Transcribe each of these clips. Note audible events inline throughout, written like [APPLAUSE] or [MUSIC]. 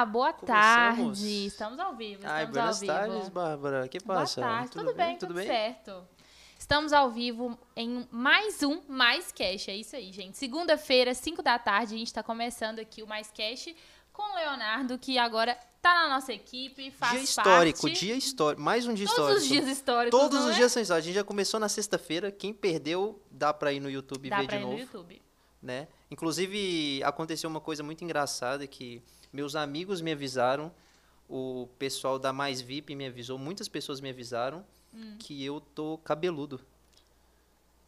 Olá, boa Começamos? tarde. Estamos ao vivo. Ai, Estamos ao buenas tardes, Bárbara. que passa? Boa tarde, tudo, bem, tudo, Tudo bem? certo. Estamos ao vivo em mais um Mais Cash, é isso aí, gente. Segunda-feira, 5 da tarde, a gente está começando aqui o Mais Cash com o Leonardo, que agora tá na nossa equipe, faz Dia histórico, parte. dia histórico. Mais um dia Todos histórico. os dias históricos, Todos os é? dias são históricos. A gente já começou na sexta-feira. Quem perdeu, dá pra ir no YouTube Dá ver de ir no novo. YouTube. né? Inclusive, aconteceu uma coisa muito engraçada que meus amigos me avisaram, o pessoal da Mais VIP me avisou, muitas pessoas me avisaram Hum. que eu tô cabeludo.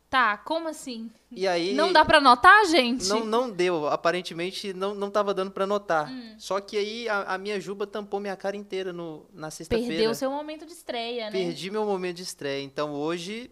Tá, como assim? E aí Não dá pra notar, gente? não, não deu, aparentemente não, não tava dando pra notar. Hum. Só que aí a, a minha juba tampou minha cara inteira no, na sexta-feira. Perdeu o seu momento de estreia, né? Perdi meu momento de estreia. Então hoje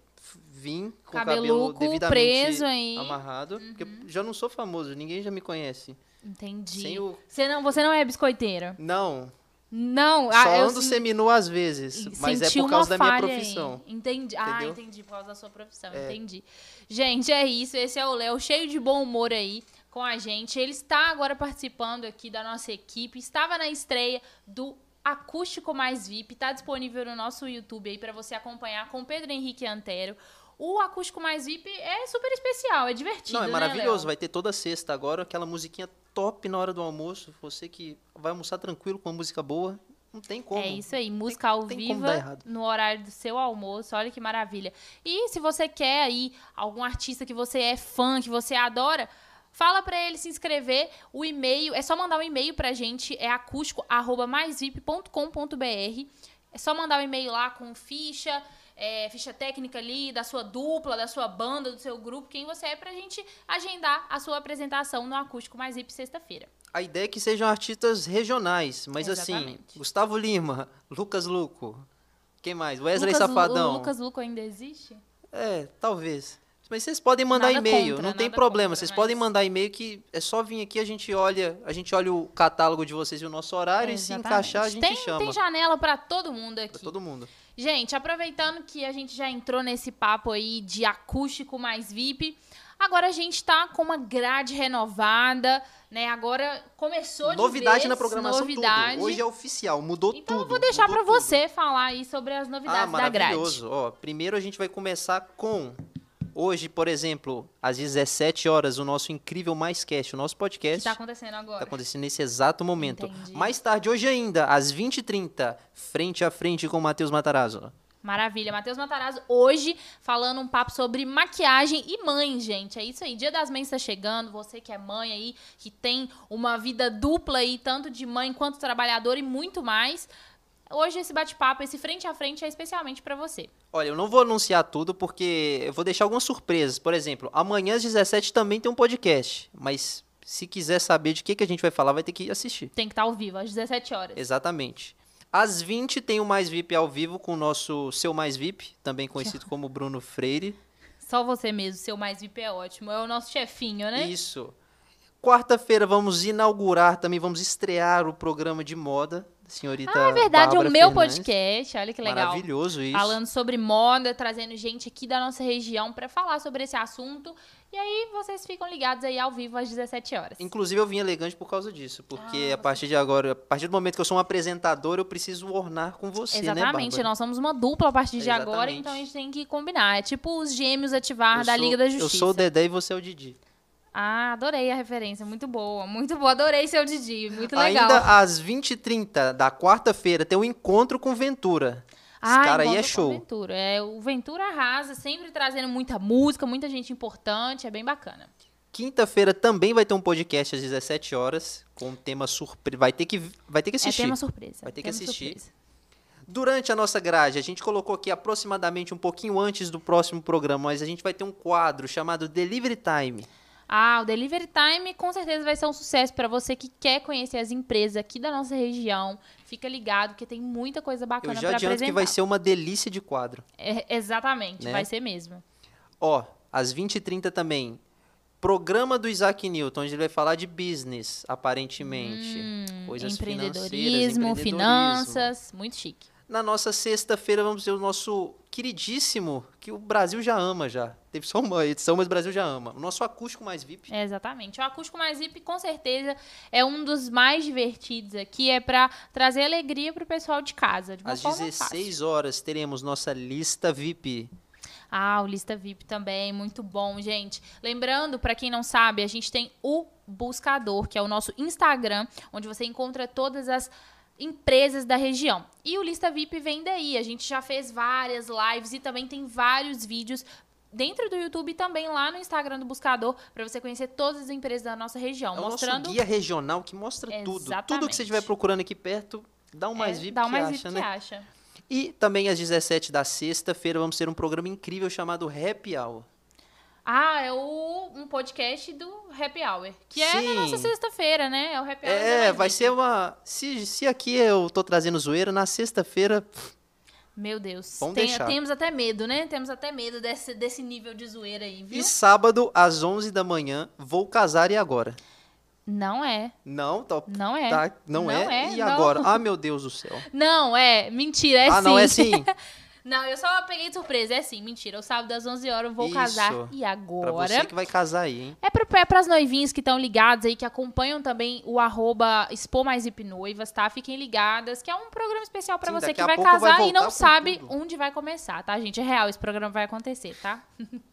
vim com o cabelo Cabeluco devidamente preso aí. amarrado, porque Uhum. já não sou famoso, ninguém já me conhece. Entendi. O Você, não, você não é biscoiteiro? não, Não. só ah, eu ando seminu às vezes, mas é por causa da minha profissão. aí. Entendi. Ah, Entendeu? entendi, por causa da sua profissão. É. Entendi. Gente, é isso. Esse é o Léo, cheio de bom humor aí com a gente. Ele está agora participando aqui da nossa equipe. Estava na estreia do Acústico Mais VIP. Está disponível no nosso YouTube aí para você acompanhar com Pedro Henrique Antero. O Acústico Mais VIP é super especial, é divertido, Não, é né, maravilhoso, Léo? vai ter toda sexta agora, aquela musiquinha top na hora do almoço, você que vai almoçar tranquilo com uma música boa, não tem como. É isso aí, música ao tem vivo no horário do seu almoço. Olha que maravilha. E se você quer aí algum artista que você é fã, que você adora, fala pra ele se inscrever. O e-mail, é só mandar um e-mail pra gente, é acústico@maisvip.com.br. É só mandar um e-mail lá com ficha, é, ficha técnica ali da sua dupla, da sua banda, do seu grupo, quem você é, pra gente agendar a sua apresentação no Acústico Mais VIP sexta-feira. A ideia é que sejam artistas regionais, mas assim, Exatamente. Gustavo Lima, Lucas Luco, quem mais? Wesley Lucas Lu- Safadão. O Lucas Luco ainda existe? É, talvez. Mas vocês podem mandar e-mail, não tem problema. contra, vocês mas- podem mandar e-mail que é só vir aqui, a gente olha, a gente olha o catálogo de vocês e o nosso horário e se encaixar a gente tem, chama. Tem janela pra todo mundo aqui. Pra todo mundo. Gente, aproveitando que a gente já entrou nesse papo aí de acústico mais VIP, agora a gente tá com uma grade renovada, né? Agora começou de Novidade vez, na programação novidade. tudo. Hoje é oficial, mudou Então tudo. eu vou deixar tudo. você falar aí sobre as Ah, novidades da grade. maravilhoso. Ó, primeiro a gente vai começar com hoje, por exemplo, às 17 horas, o nosso incrível Mais Cast, o nosso podcast. tá acontecendo agora? Tá acontecendo nesse exato momento. Entendi. Mais tarde, hoje ainda, às 20h30, frente a frente com o Matheus Matarazzo. Maravilha. Matheus Matarazzo hoje falando um papo sobre maquiagem e mãe, gente. É isso aí. Dia das Mães tá chegando. Você que é mãe aí, que tem uma vida dupla aí, tanto de mãe quanto trabalhadora e muito mais. Hoje esse bate-papo, esse frente a frente é especialmente pra você. Olha, eu não vou anunciar tudo porque eu vou deixar algumas surpresas. Por exemplo, amanhã às 17 também tem um podcast. Mas se quiser saber de que, que a gente vai falar, vai ter que assistir. Tem que estar ao vivo às 17 horas. Exatamente. Às 20 tem o Mais VIP ao vivo com o nosso Seu Mais VIP, também conhecido como Bruno Freire. Só você mesmo, seu mais VIP é ótimo. É o nosso chefinho, né? Isso. Quarta-feira vamos inaugurar, também vamos estrear o programa de moda, senhorita Ah, é verdade, é Bárbara o meu Fernandes. podcast. Olha que legal. Maravilhoso isso. Falando sobre moda, trazendo gente aqui da nossa região pra falar sobre esse assunto. E aí vocês ficam ligados aí ao vivo às 17 horas. Inclusive eu vim elegante por causa disso, porque Ah, a partir de agora, a partir do momento que eu sou um apresentador, eu preciso ornar com você, né, Exatamente, Bárbara? nós somos uma dupla a partir de agora, Exatamente. então a gente tem que combinar. É tipo os gêmeos ativar Eu da sou- Liga da Justiça. Eu sou o Dedé e você é o Didi. Ah, adorei a referência, muito boa, muito boa, adorei seu Didi, muito legal. Ainda às 20h30 da quarta-feira tem um encontro com Ventura. Esse ah, cara aí é show. o Ventura. É, o Ventura arrasa, sempre trazendo muita música, muita gente importante, é bem bacana. Quinta-feira também vai ter um podcast às 17 horas com um tema surpresa. Vai ter que vai ter que assistir. É tema surpresa. Vai ter que tema assistir. surpresa. Durante a nossa grade, a gente colocou aqui aproximadamente um pouquinho antes do próximo programa, mas a gente vai ter um quadro chamado Delivery Time. Ah, o Delivery Time com certeza vai ser um sucesso para você que quer conhecer as empresas aqui da nossa região. Fica ligado que tem muita coisa Eu bacana já para adianto apresentar. que vai ser uma delícia de quadro. É, exatamente, Né? vai ser mesmo. Ó, às 20h30 também, programa do Isaac Newton, onde ele vai falar de business, aparentemente. Hum, Coisas empreendedorismo, financeiras, empreendedorismo. finanças, muito chique. Na nossa sexta-feira vamos ter o nosso queridíssimo que o Brasil já ama já. Teve só uma edição, mas o Brasil já ama. O nosso acústico mais VIP. É, exatamente. O acústico mais VIP, com certeza, é um dos mais divertidos aqui. É para trazer alegria pro pessoal de casa. De uma Às forma 16 fácil. horas teremos nossa lista VIP. Ah, o Lista VIP também, muito bom, gente. Lembrando, para quem não sabe, a gente tem o Buscador, que é o nosso Instagram, onde você encontra todas as empresas da região. E o Lista VIP vem daí. A gente já fez várias lives e também tem vários vídeos dentro do YouTube e também lá no Instagram do Buscador para você conhecer todas as empresas da nossa região, É o mostrando nosso guia regional que mostra tudo. Tudo que Exatamente. você estiver procurando aqui perto, dá um mais é, VIP dá que um mais acha, VIP né? que acha. E também às 17 da sexta-feira vamos ter um programa incrível chamado Happy Hour. Ah, é o, um podcast do Happy Hour, que é na Sim. nossa sexta-feira, né? É o Happy Hour. É, vai ser uma. Se, se aqui eu tô trazendo zoeira, na sexta-feira. Meu Deus. Vamos Tem- deixar. temos até medo, né? Temos até medo desse, desse nível de zoeira aí, viu? E sábado, às 11 da manhã, vou casar e agora? Não é. Não, tá, Não é. tá- não, Não é? é, E não. agora? Ah, [LAUGHS] meu Deus do céu. Não, é. Mentira, é ah, sim. não é [LAUGHS] sim? Não, eu só peguei de surpresa. É sim, mentira. O sábado às 11 horas eu vou Isso. casar. E Pra agora? você que vai casar aí, hein? É para as noivinhas que estão ligadas aí, que acompanham também o arroba Expo Mais Hip Noivas, tá? Fiquem ligadas, que é um programa especial para você que vai pouco vai casar e não sabe tudo. onde vai começar, tá, gente? É real, esse programa vai acontecer, tá? [LAUGHS]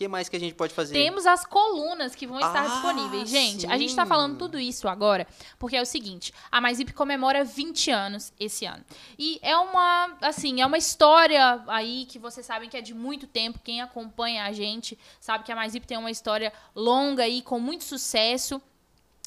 O que mais que a gente pode fazer? Temos as colunas que vão estar Ah, disponíveis. Gente, a gente tá sim. falando tudo isso agora porque é o seguinte, a Mais Hip comemora 20 anos esse ano. E é uma, assim, é uma história aí que vocês sabem que é de muito tempo, quem acompanha a gente sabe que a Mais Hip tem uma história longa aí com muito sucesso,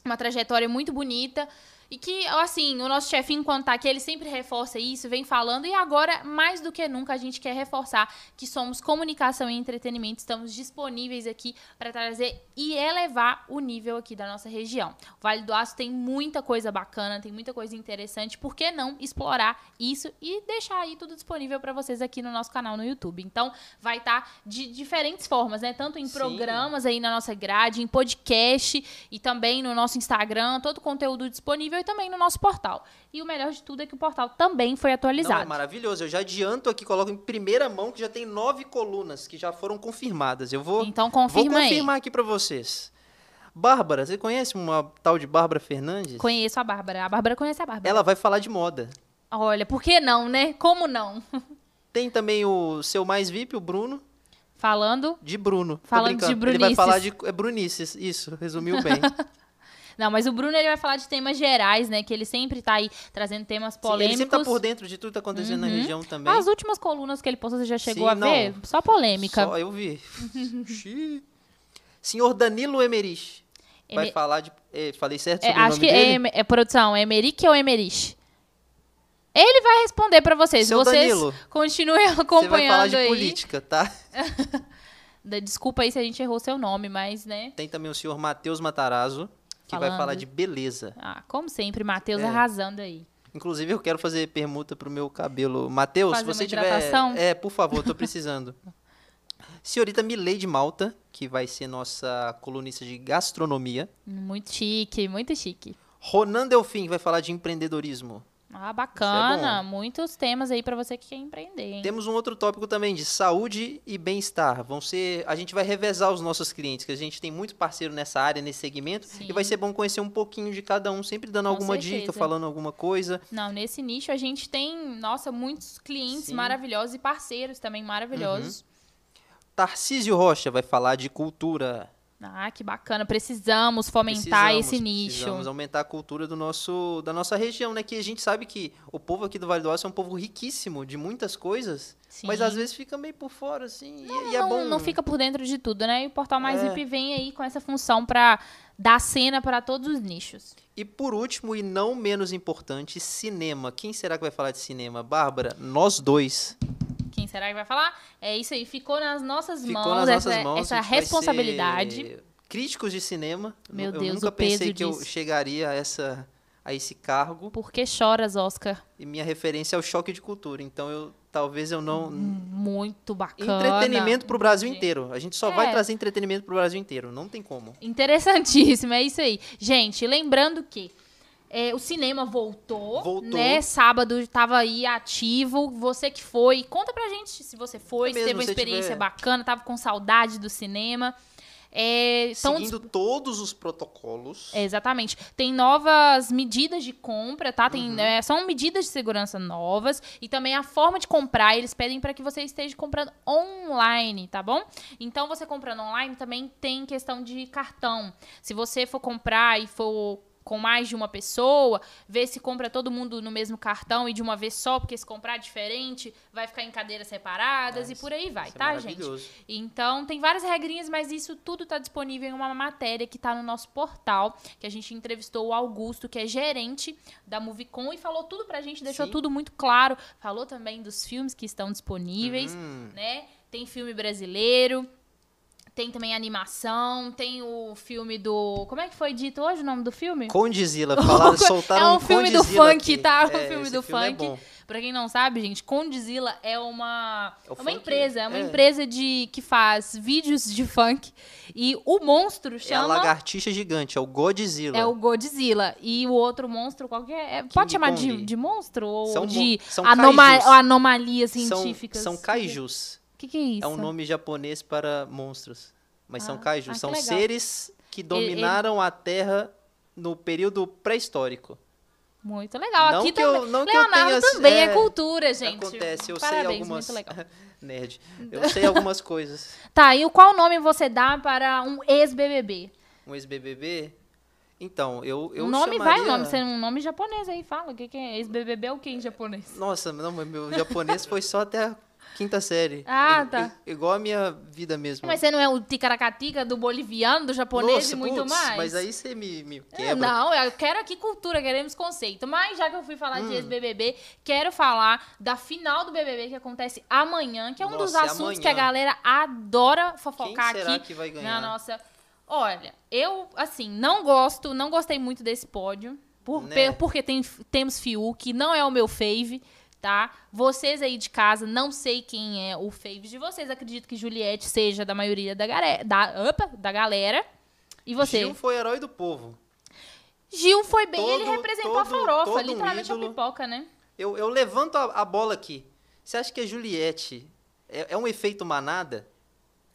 uma trajetória muito bonita. E que, assim, o nosso chefinho, quando tá aqui, ele sempre reforça isso, vem falando. E agora, mais do que nunca, a gente quer reforçar que somos comunicação e entretenimento. Estamos disponíveis aqui para trazer e elevar o nível aqui da nossa região. O Vale do Aço tem muita coisa bacana, tem muita coisa interessante. Por que não explorar isso e deixar aí tudo disponível para vocês aqui no nosso canal no YouTube? Então, vai estar de diferentes formas, né? Tanto em Sim. programas aí na nossa grade, em podcast e também no nosso Instagram, todo o conteúdo disponível também no nosso portal. E o melhor de tudo é que o portal também foi Não, é atualizado. maravilhoso. Eu já adianto aqui, coloco em primeira mão que já tem nove colunas que já foram confirmadas. Eu vou, então vou confirma aí. confirmar aqui pra vocês. Bárbara, você conhece uma tal de Bárbara Fernandes? Conheço a Bárbara. A Bárbara conhece a Bárbara. Ela vai falar de moda. Olha, por que não, né? Como não? [LAUGHS] Tem também o seu mais VIP, o Bruno, Falando. de Bruno. Falando de brincando. Ele vai Brunices. falar de é Brunices, isso, resumiu bem. [LAUGHS] Não, mas o Bruno ele vai falar de temas gerais, né? Que ele sempre tá aí trazendo temas Sim, polêmicos. ele sempre tá por dentro de tudo que tá acontecendo na Uhum. região também. As últimas colunas que ele postou, você já chegou Sim, a ver? não. Só polêmica. Só eu vi. [LAUGHS] Senhor Danilo Emerich. Vai falar de. eh, falei certo É, acho que é, é produção, é Emerick ou Emerich? Ele vai responder pra vocês. Seu vocês Danilo, continuem Você vai acompanhando falar de aí. política, tá? [LAUGHS] Desculpa aí se a gente errou seu nome, mas, né? Tem também o senhor Matheus Matarazzo, que vai Falando. falar de beleza. Ah, como sempre, Matheus É. arrasando aí. Inclusive, eu quero fazer permuta pro meu cabelo. Matheus, se você tiver. É, por favor, tô precisando. [LAUGHS] Senhorita Milady Malta, que vai ser nossa colunista de gastronomia. Muito chique, muito chique. Ronan Delfim, que vai falar de empreendedorismo. Ah, bacana. é. Muitos temas aí pra você que quer empreender, hein? Temos um outro tópico também de saúde e bem-estar. Vão ser, a gente vai revezar os nossos clientes, que a gente tem muito parceiro nessa área, nesse segmento, Sim. e vai ser bom conhecer um pouquinho de cada um, sempre dando Com alguma certeza. dica, falando alguma coisa. Não, nesse nicho a gente tem, nossa, muitos clientes Sim. maravilhosos e parceiros também maravilhosos. Tarcísio Rocha vai falar de cultura. Ah, que bacana. Precisamos fomentar Precisamos, esse nicho. Precisamos aumentar a cultura do nosso, da nossa região, né? Que a gente sabe que o povo aqui do Vale do Aço é um povo riquíssimo de muitas coisas, Sim. mas às vezes fica meio por fora, assim. e- e é não, bom. não fica por dentro de tudo, né? E o Portal Mais É. VIP vem aí com essa função pra dar cena pra todos os nichos. E por último, e não menos importante, cinema. Quem será que vai falar de cinema? Bárbara, nós dois. Será que vai falar? É isso aí, ficou nas nossas Ficou mãos, nas essa, nossas mãos. essa responsabilidade. Críticos de cinema. Meu eu Deus, nunca o pensei que eu disso. chegaria a, essa, a esse cargo. Por que choras, Oscar? E minha referência é o choque de cultura. Então, eu talvez eu não. Muito bacana. Entretenimento pro Brasil Entendi. inteiro. A gente só É. vai trazer entretenimento pro Brasil inteiro. Não tem como. Interessantíssimo, é isso aí. Gente, lembrando que É, o cinema voltou, Voltou. né? Sábado estava aí ativo. Você que foi, conta pra gente se você foi, É se teve uma experiência tiver- bacana, tava com saudade do cinema. É, então, Seguindo todos os protocolos. é, exatamente. Tem novas medidas de compra, tá? Tem, Uhum. é, são medidas de segurança novas e também a forma de comprar. Eles pedem para que você esteja comprando online, tá bom? Então, você comprando online também tem questão de cartão. Se você for comprar e for com mais de uma pessoa, ver se compra todo mundo no mesmo cartão e de uma vez só, porque se comprar diferente, vai ficar em cadeiras separadas É, e por aí vai, é tá, gente? maravilhoso. Então, tem várias regrinhas, mas isso tudo está disponível em uma matéria que está no nosso portal, que a gente entrevistou o Augusto, que é gerente da Movicon, e falou tudo pra gente, deixou Sim. tudo muito claro. Falou também dos filmes que estão disponíveis, Hum, né? Tem filme brasileiro, tem também animação, tem o filme do... Como é que foi dito hoje o nome do filme? Condizila, [LAUGHS] falaram, soltaram é um um filme do funk, aqui. tá? Um É, filme esse do filme é funk. bom. Pra quem não sabe, gente, Condzilla é uma, É é uma funk, empresa, é uma é. empresa de que faz vídeos de funk e o monstro É a chama lagartixa gigante, é o Godzilla. é o Godzilla e o outro monstro qualquer, é, pode chamar de, de monstro ou São de são anoma anomalias São, científicas? são kaijus. O que, que é isso? É um nome japonês para monstros. Mas Ah, são ah, kaijus. que são seres que dominaram a Terra no período pré-histórico. Muito legal. Não Aqui que eu- também. não que eu Leonardo tenha- também é, é, cultura, gente. Acontece, eu Parabéns, sei algumas. muito legal. [LAUGHS] Nerd. Eu sei algumas coisas. [LAUGHS] Tá, e o qual nome você dá para um ex-BBB? Um ex-BBB. Então, eu, eu o nome chamaria... vai, o nome, ser um nome japonês aí, fala. O que, que é? Ex-BBB é o que em japonês? Nossa, não, meu japonês foi só até a quinta série. Ah, I- tá. i- igual a minha vida mesmo. Mas você não é o ticaracatica do boliviano, do japonês Nossa, e muito putz, mais? Mas aí você me, me É, quebra. Não, eu quero aqui cultura, queremos conceito. Mas já que eu fui falar Hum. de ex-BBB, quero falar da final do BBB que acontece amanhã, que é um dos Nossa, é assuntos amanhã. que a galera adora Quem fofocar será aqui que vai na ganhar? nossa. Olha, eu, assim, não gosto, não gostei muito desse pódio. Por, Né? Porque tem, temos Fiuk, não é o meu fave, tá? Vocês aí de casa, não sei quem é o fave de vocês. Acredito que Juliette seja da maioria da, gare- da, opa, da galera. E você? Gil foi herói do povo. Gil foi bem, ele Todo- representou a todo- farofa, todo um literalmente a pipoca, né? Eu, eu levanto a, a bola aqui. Você acha que a Juliette é, é um efeito manada?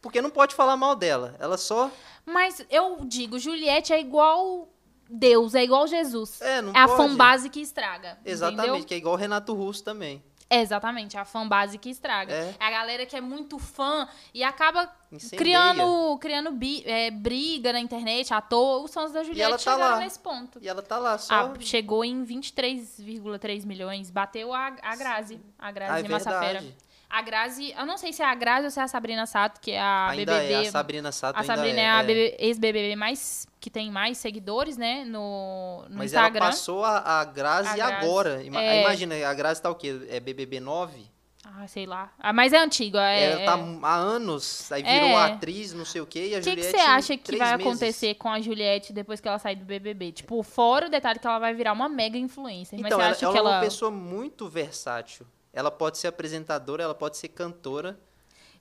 Porque não pode falar mal dela. Ela só. Mas eu digo, Juliette é igual Deus, é igual Jesus. É, não é a fanbase que estraga. Exatamente, Entendeu? que é igual o Renato Russo também. É, exatamente, é a fanbase que estraga. É. É. a galera que é muito fã e acaba Incendeia. criando, criando bi- é, briga na internet à toa. Os fãs da Juliette ela tá chegaram lá. nesse ponto. E ela tá lá só. Ah, chegou em 23,3 milhões. Bateu a, a Grazi. A Grazi Ah, é Massafera. verdade. A Grazi, eu não sei se é a Grazi ou se é a Sabrina Sato, que é a ainda BBB. é. A Sabrina Sato A Sabrina é. é, a é. BB ex-BBB mais que tem mais seguidores, né, no, no Mas Instagram. ela passou a, a Grazi A Grazi. agora. É. Imagina, a Grazi tá o quê? É BBB 9? Ah, sei lá. Ah, mas é antigo, é. ela tá é. há anos, aí virou É. atriz, não sei o quê, e a O que que Juliette você em acha que vai meses. acontecer com a Juliette depois que ela sair do BBB? Tipo, fora o detalhe que ela vai virar uma mega influencer. mas Então, você ela, acha ela que é uma ela... pessoa muito versátil. Ela pode ser apresentadora, ela pode ser cantora.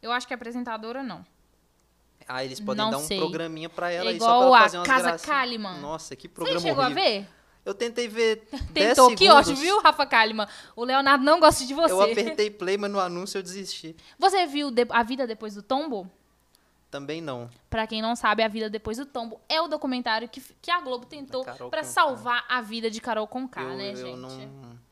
Eu acho que apresentadora não. Ah, eles podem Não dar um sei. programinha pra ela É aí, só pra igual ela a fazer umas Casa gracinhas. Kalimann. Nossa, que Você programa chegou horrível. a ver? Eu tentei ver [LAUGHS] 10 Tentou. Que segundos. ótimo, viu, Rafa Kalimann? O Leonardo não gosta de você. Eu apertei play, mas no anúncio eu desisti. Você viu de- A Vida Depois do Tombo? Também não. Pra quem não sabe, A Vida Depois do Tombo é o documentário que, que a Globo tentou Carol pra Conká. salvar a vida de Carol Conká, eu, né, eu gente? não...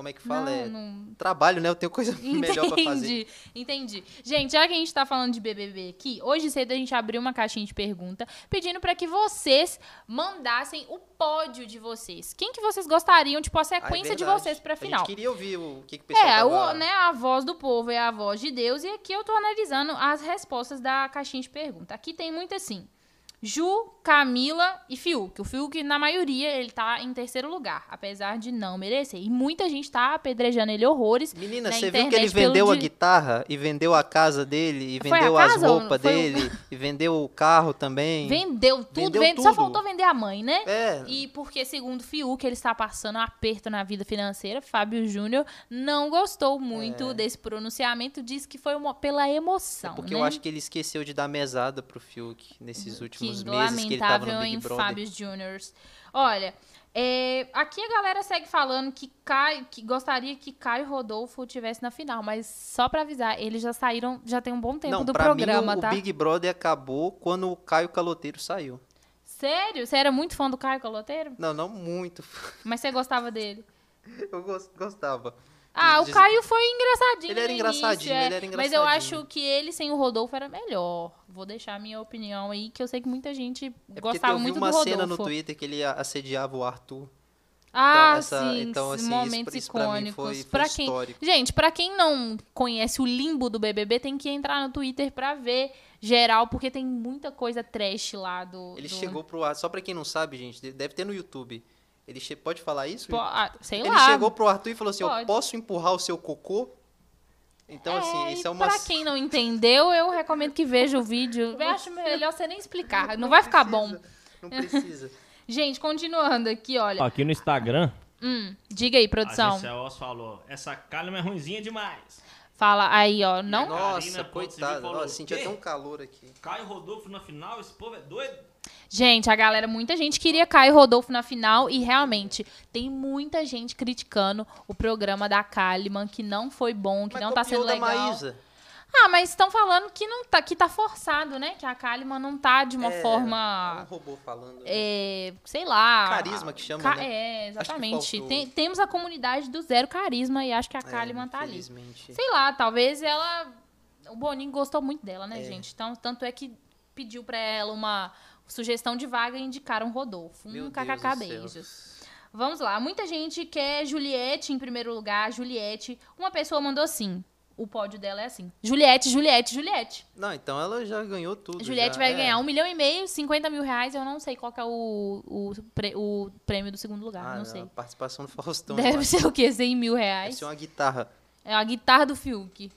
Como é que fala? Não, é não- trabalho, né? Eu tenho coisa [LAUGHS] melhor pra fazer. Entendi, entendi. Gente, já que a gente tá falando de BBB aqui, hoje cedo a gente abriu uma caixinha de pergunta pedindo pra que vocês mandassem o pódio de vocês. Quem que vocês gostariam, tipo, a Ah, é sequência de vocês pra A gente final? queria ouvir o que, que o pessoal É, tava... o, né, a voz do povo é a voz de Deus. E aqui eu tô analisando as respostas da caixinha de pergunta. Aqui tem muito assim. Ju, Camila e Fiuk. O Fiuk, na maioria, ele tá em terceiro lugar, apesar de não merecer. E muita gente tá apedrejando ele horrores. Menina, na você viu que ele pelo vendeu a guitarra e vendeu a casa dele e Foi vendeu as roupas foi o- dele e vendeu o carro também. Vendeu tudo, Vendeu vende- só tudo. faltou vender a mãe, né? É, E porque, segundo o Fiuk, ele está passando um aperto na vida financeira, Fábio Júnior não gostou muito desse pronunciamento, disse que foi uma- pela emoção. É. porque né? eu acho que ele esqueceu de dar mesada pro Fiuk nesses últimos últimos meses que ele tava no lamentável Big em Brother. Fábio Juniors. Olha, é, aqui a galera segue falando que Caio, que gostaria que Caio Rodolfo tivesse na final, mas só pra avisar, eles já saíram, já tem um bom tempo Não, do pra programa, mim o, tá? o Big Brother acabou quando o Caio Caloteiro saiu. Sério? Você era muito fã do Caio Caloteiro? Não, não muito. [LAUGHS] Mas você gostava dele? Eu gos- gostava. Ah, o Caio foi engraçadinho. Ele era engraçadinho, início, é. ele era Mas eu engraçadinho. acho que ele sem o Rodolfo era melhor. Vou deixar a minha opinião aí, que eu sei que muita gente É gostava eu vi muito uma do Rodolfo. cena no Twitter que ele assediava o Arthur. Ah, essa- sim, então, assim, isso- momentos isso pra mim icônicos. foi- foi Pra quem... histórico. Gente, pra quem não conhece o limbo do BBB, tem que entrar no Twitter pra ver geral, porque tem muita coisa trash lá do... Ele do- chegou pro Arthur. Só pra quem não sabe, gente, deve ter no YouTube. Ele che... Pode falar isso? Po- ah, sei Ele lá. chegou pro Arthur e falou assim: Eu Pode. posso empurrar o seu cocô? Então, assim, isso e é uma. Pra quem não entendeu, eu recomendo que veja o vídeo. Eu acho melhor você nem explicar, não vai ficar bom. Não precisa. [LAUGHS] Gente, continuando aqui, olha. Aqui no Instagram, Hum, diga aí, a produção. Agência Oz falou, essa calma é ruimzinha demais. Fala aí, ó. Não. Nossa, Nossa, senti "Quê? até um calor aqui. Caio Rodolfo na final, esse povo é doido. Gente, a galera, muita gente queria Caio Rodolfo na final e realmente tem muita gente criticando o programa da Kalimann, que não foi bom, que Mas não tá sendo da legal. Maísa. Ah, mas estão falando que não tá, que tá forçado, né? Que a Kalimann não tá de uma É, forma. Um robô falando. né? é, sei lá. Carisma que chama, Ca- né? É, exatamente. Tem- temos a comunidade do zero carisma e acho que a É, Kalimann tá ali. infelizmente. Sei lá, talvez ela. O Boninho gostou muito dela, né, É. gente? Então, tanto é que pediu pra ela uma sugestão de vaga indicaram Rodolfo. Um kkk beijos. Vamos lá. Muita gente quer Juliette em primeiro lugar. Juliette. Uma pessoa mandou assim. O pódio dela é assim. Juliette, Juliette, Juliette. Não, então ela já ganhou tudo. Juliette vai é. ganhar um milhão e meio, 50 mil reais. Eu não sei qual que é o, o, pre- o prêmio do segundo lugar. Ah, não a sei. participação do Faustão. Deve ser o quê? 100 mil Deve reais. ser uma guitarra. É a guitarra do Fiuk.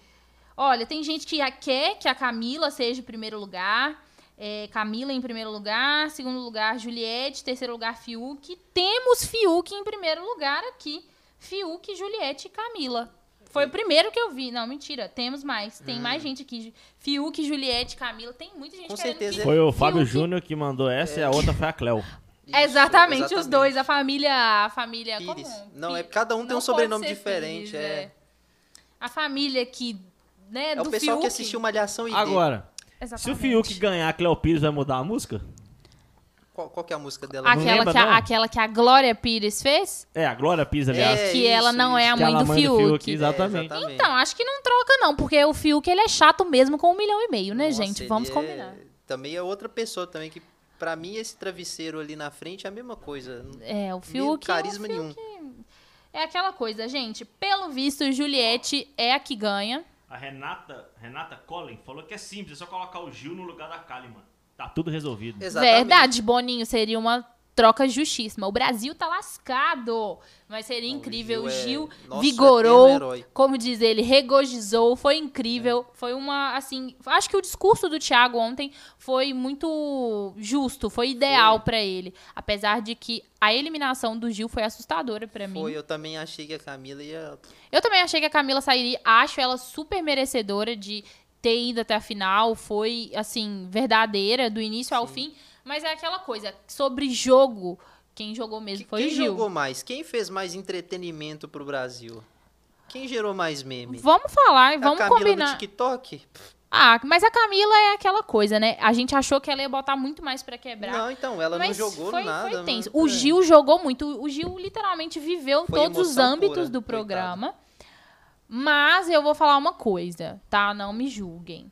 Olha, tem gente que quer que a Camila seja o primeiro lugar. É, Camila em primeiro lugar. Segundo lugar, Juliette. Terceiro lugar, Fiuk. Temos Fiuk em primeiro lugar aqui. Fiuk, Juliette e Camila. Foi o primeiro que eu vi. Não, mentira. Temos mais. Tem mais gente aqui. Fiuk, Juliette, Camila. Tem muita gente Com querendo certeza. que Foi o Fábio Fiuk- Júnior que mandou essa e a outra foi a Cleo. Isso, [LAUGHS] Exatamente, os exatamente. dois. A família... A família... Pires. como? Não, é- cada um tem um sobrenome diferente, Pires, é. A família que... Né, É do o pessoal que Fiuk. assistiu Malhação e Agora, se o Exatamente. Fiuk ganhar, a Cleo Pires vai mudar a música? Qual, qual que é a música dela? Aquela lembra, que, a, aquela que a Glória Pires fez? É, a Glória Pires, aliás. É, que ela isso, não é a isso. que mãe ela do mãe Fiuk. exatamente. É, exatamente. Então, acho que não troca não, porque o Fiuk ele é chato mesmo com um milhão e meio, né, Nossa, gente? ele Vamos é- combinar. Também é outra pessoa também que, pra mim, esse travesseiro ali na frente é a mesma coisa. É, o Fiuk... carisma o Fiuk nenhum. É aquela coisa, gente. Pelo visto, Juliette é a que ganha. A Renata, Renata Collin falou que é simples, é só colocar o Gil no lugar da Kalimann. Tá tudo resolvido. Exatamente. Verdade, Boninho, seria uma troca justíssima. O Brasil tá lascado. Mas seria Não, incrível. O Gil é nosso vigorou, como diz ele, regozijou. Foi incrível. Foi uma, assim... Acho que o discurso do Thiago ontem foi muito justo. Foi ideal pra ele. Apesar de que a eliminação do Gil foi assustadora pra mim. Foi, eu também achei que a Camila ia. Eu também achei que a Camila sairia. Acho ela super merecedora de ter ido até a final. Foi, assim, verdadeira, do início ao fim. Mas é aquela coisa, sobre jogo, quem jogou mesmo Que- foi Quem o Gil. jogou mais? Quem fez mais entretenimento pro Brasil? Quem gerou mais meme? Vamos falar e vamos a Camila combinar. do TikTok? Ah, mas a Camila é aquela coisa, né? A gente achou que ela ia botar muito mais pra quebrar. Não, então, ela mas não jogou foi, nada. Foi tenso. mano. O É. Gil jogou muito. O Gil literalmente viveu Foi todos os âmbitos pura, do coitado. programa. Mas eu vou falar uma coisa, tá? Não me julguem.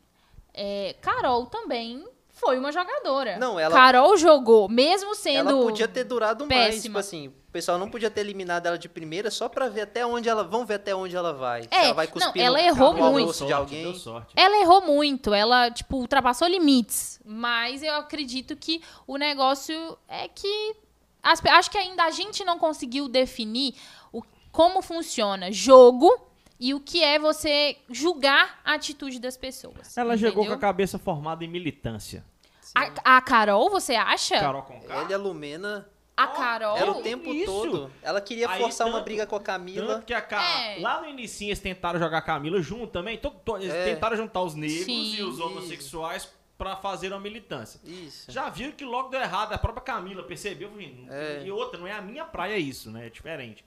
É, Carol também foi uma jogadora. Não, ela- Carol jogou, mesmo sendo. Ela podia ter durado mais, péssima. tipo assim, o pessoal não podia ter eliminado ela de primeira só pra ver até onde ela, vamos ver até onde ela vai. É, ela vai não, cuspir ela no, errou no muito. almoço de alguém. Deu sorte. Ela errou muito, ela, tipo, ultrapassou limites. Mas eu acredito que o negócio é que. as acho que ainda a gente não conseguiu definir o, como funciona jogo e o que é você julgar a atitude das pessoas. Ela chegou com a entendeu? cabeça formada em militância. A, a Carol, você acha? Carol Conká. Ela e a Lumena A Carol. era o tempo isso. todo. Ela queria Aí, forçar uma tanto- briga com a Camila. Tanto que a Ca- É. lá no início eles tentaram jogar a Camila junto também. Eles É. tentaram juntar os negros Sim. e os homossexuais pra fazer uma militância. Isso. Já viram que logo deu errado, a própria Camila percebeu, É. e outra, não é a minha praia isso, né? É diferente.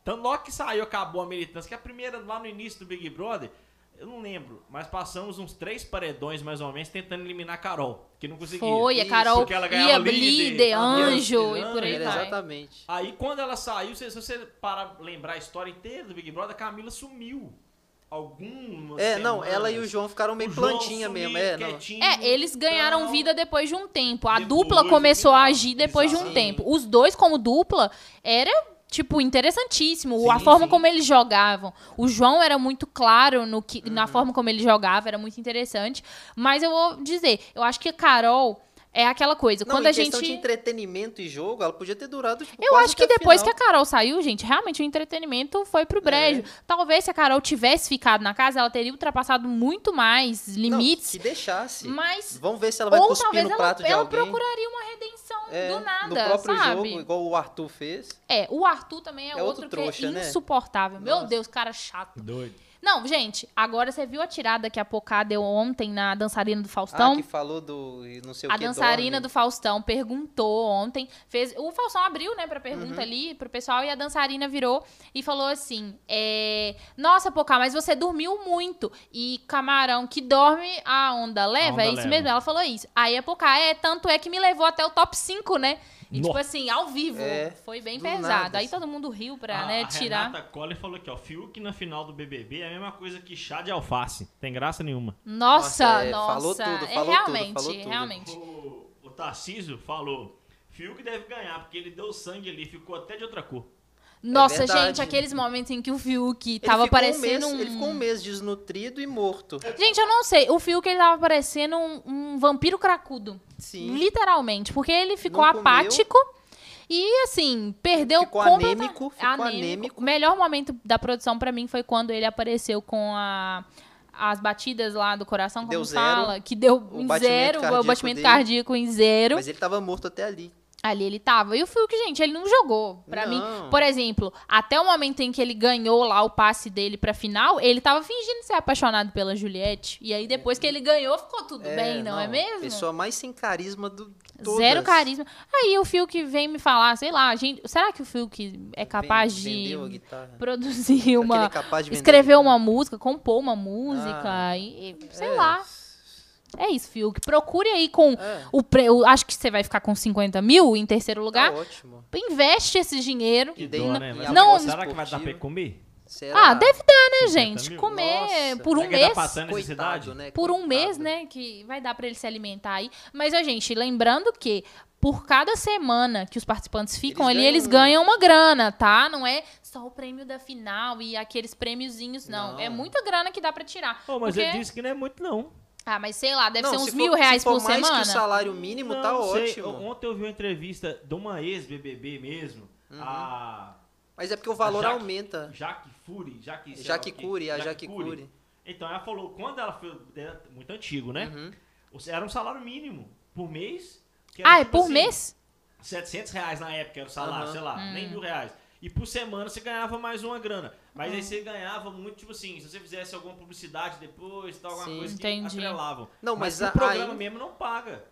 Então, logo que saiu, acabou a militância, que a primeira, lá no início do Big Brother, eu não lembro, mas passamos uns três paredões, mais ou menos, tentando eliminar a Carol, que não conseguia. Foi, a Isso, Carol porque ela ganhava ia líder, líder, anjo Bianca e por aí Era vai. exatamente. Aí, quando ela saiu, se, você parar lembrar a história inteira do Big Brother, a Camila sumiu. Algumas É, não, ela e o João ficaram meio O João plantinha sumiu, mesmo. É, não. quietinho, É, eles ganharam tal. vida depois de um tempo. A dupla começou a agir depois de um exatamente. tempo. Os dois, como dupla, era, tipo, interessantíssimo. Sim, a forma sim. como eles jogavam. O João era muito claro no que, Uhum. na forma como ele jogava, era muito interessante. Mas eu vou dizer, eu acho que a Carol é aquela coisa. Não, quando a questão gente. de entretenimento e jogo, ela podia ter durado, tipo, Eu acho que depois que final. a Carol saiu, gente, realmente o entretenimento foi É. pro brejo. Talvez se a Carol tivesse ficado na casa, ela teria ultrapassado muito mais Não, limites. que deixasse. Mas Vamos ver se ela vai ou cuspir talvez no ela, prato de ela alguém. procuraria uma redenção É, do nada, no próprio sabe? jogo, igual o Arthur fez. É, o Arthur também é, É outro outro, trouxa, que é né? insuportável. Meu Nossa. Deus, cara chato. Doido. Não, gente, agora você viu a tirada que a Pocá deu ontem na dançarina do Faustão? Ah, que falou do não sei o A que dançarina do dorme. Faustão perguntou ontem, fez, o Faustão abriu, né, pra pergunta Uhum. ali pro pessoal e a dançarina virou e falou assim: é, Nossa, Pocá, mas você dormiu muito. E camarão que dorme, a onda leva, onda é isso leva. mesmo? Ela falou isso. Aí a Pocá, é, tanto é que me levou até o top 5, né? E Nó. tipo assim, ao vivo. É, foi bem do pesado. nada, Aí assim. todo mundo riu pra, a, né, a tirar. Renata Coller falou aqui, ó, Fiuk na final do BBB é a mesma coisa que chá de alface. Tem graça nenhuma. Nossa, Nossa, nossa. é, falou tudo, é falou tudo, realmente, falou tudo. realmente. O, o Tarcísio falou, Fiuk deve ganhar, porque ele deu sangue ali, ficou até de outra cor. Nossa, verdade. gente, aqueles momentos em que o Fiuk Ele tava um parecendo mês- um... Ele ficou um mês desnutrido e morto. Gente, eu não sei. O Fiuk, ele tava parecendo um, um vampiro cracudo. Sim. Literalmente. Porque ele ficou Não comeu. apático e, assim, perdeu Ficou completa- anêmico, ficou anêmico. O melhor momento da produção pra mim foi quando ele apareceu com a... As batidas lá do coração, como Deu zero. fala? Que deu O em zero, o batimento dele. cardíaco em zero. Mas ele tava morto até ali. Ali ele tava. E o Fiuk, gente, ele não jogou. Pra Não. mim, por exemplo, até o momento em que ele ganhou lá o passe dele pra final, ele tava fingindo ser apaixonado pela Juliette. E aí, depois que ele ganhou, ficou tudo bem, não, é mesmo? Pessoa mais sem carisma do todas. Zero carisma. Aí o Fiuk vem me falar, sei lá, gente, será que o Fiuk é capaz de produzir uma. é capaz de escrever uma música, compor uma música, Ah. e, e sei É. lá. É isso, Fiuk. Procure aí com É. o pre... eu Acho que você vai ficar com 50 mil em terceiro lugar. Tá ótimo. Investe esse dinheiro. Que dei dó, na- né? Mas Não- será que vai dar pra comer? Será? Ah, deve dar, né, 50 gente? mil? Comer Nossa. por um Será mês. Coitado, né? Por um Coitado. mês, né? Que vai dar pra ele se alimentar aí. Mas, ó, gente, lembrando que por cada semana que os participantes ficam Eles ali, ganham eles ganham uma grana, tá? Não é só o prêmio da final e aqueles prêmiozinhos, não. Não. É muita grana que dá pra tirar. Oh, mas Porque- ele disse que não é muito, não. Ah, mas sei lá, deve Não, ser se uns for- mil reais se for por mais semana. que o salário mínimo, Não, tá sei. ótimo. Ontem eu vi uma entrevista de uma ex-BBB mesmo, Uhum. a Mas é porque o valor Jaque- aumenta. Jaque Fury, Jaque, Jaque. Cury, a Jaque Cury. Então ela falou, quando ela foi, era muito antigo, né? Uhum. Era um salário mínimo por mês. que Ah, é tipo por assim, mês? 700 reais na época era o salário, Aham. sei lá, Hum. nem mil reais. E por semana você ganhava mais uma grana. Mas aí você ganhava muito, tipo assim, se você fizesse alguma publicidade depois, tal, alguma Sim. coisa Entendi. que atrelavam. Não, mas o a- programa aí- mesmo não paga.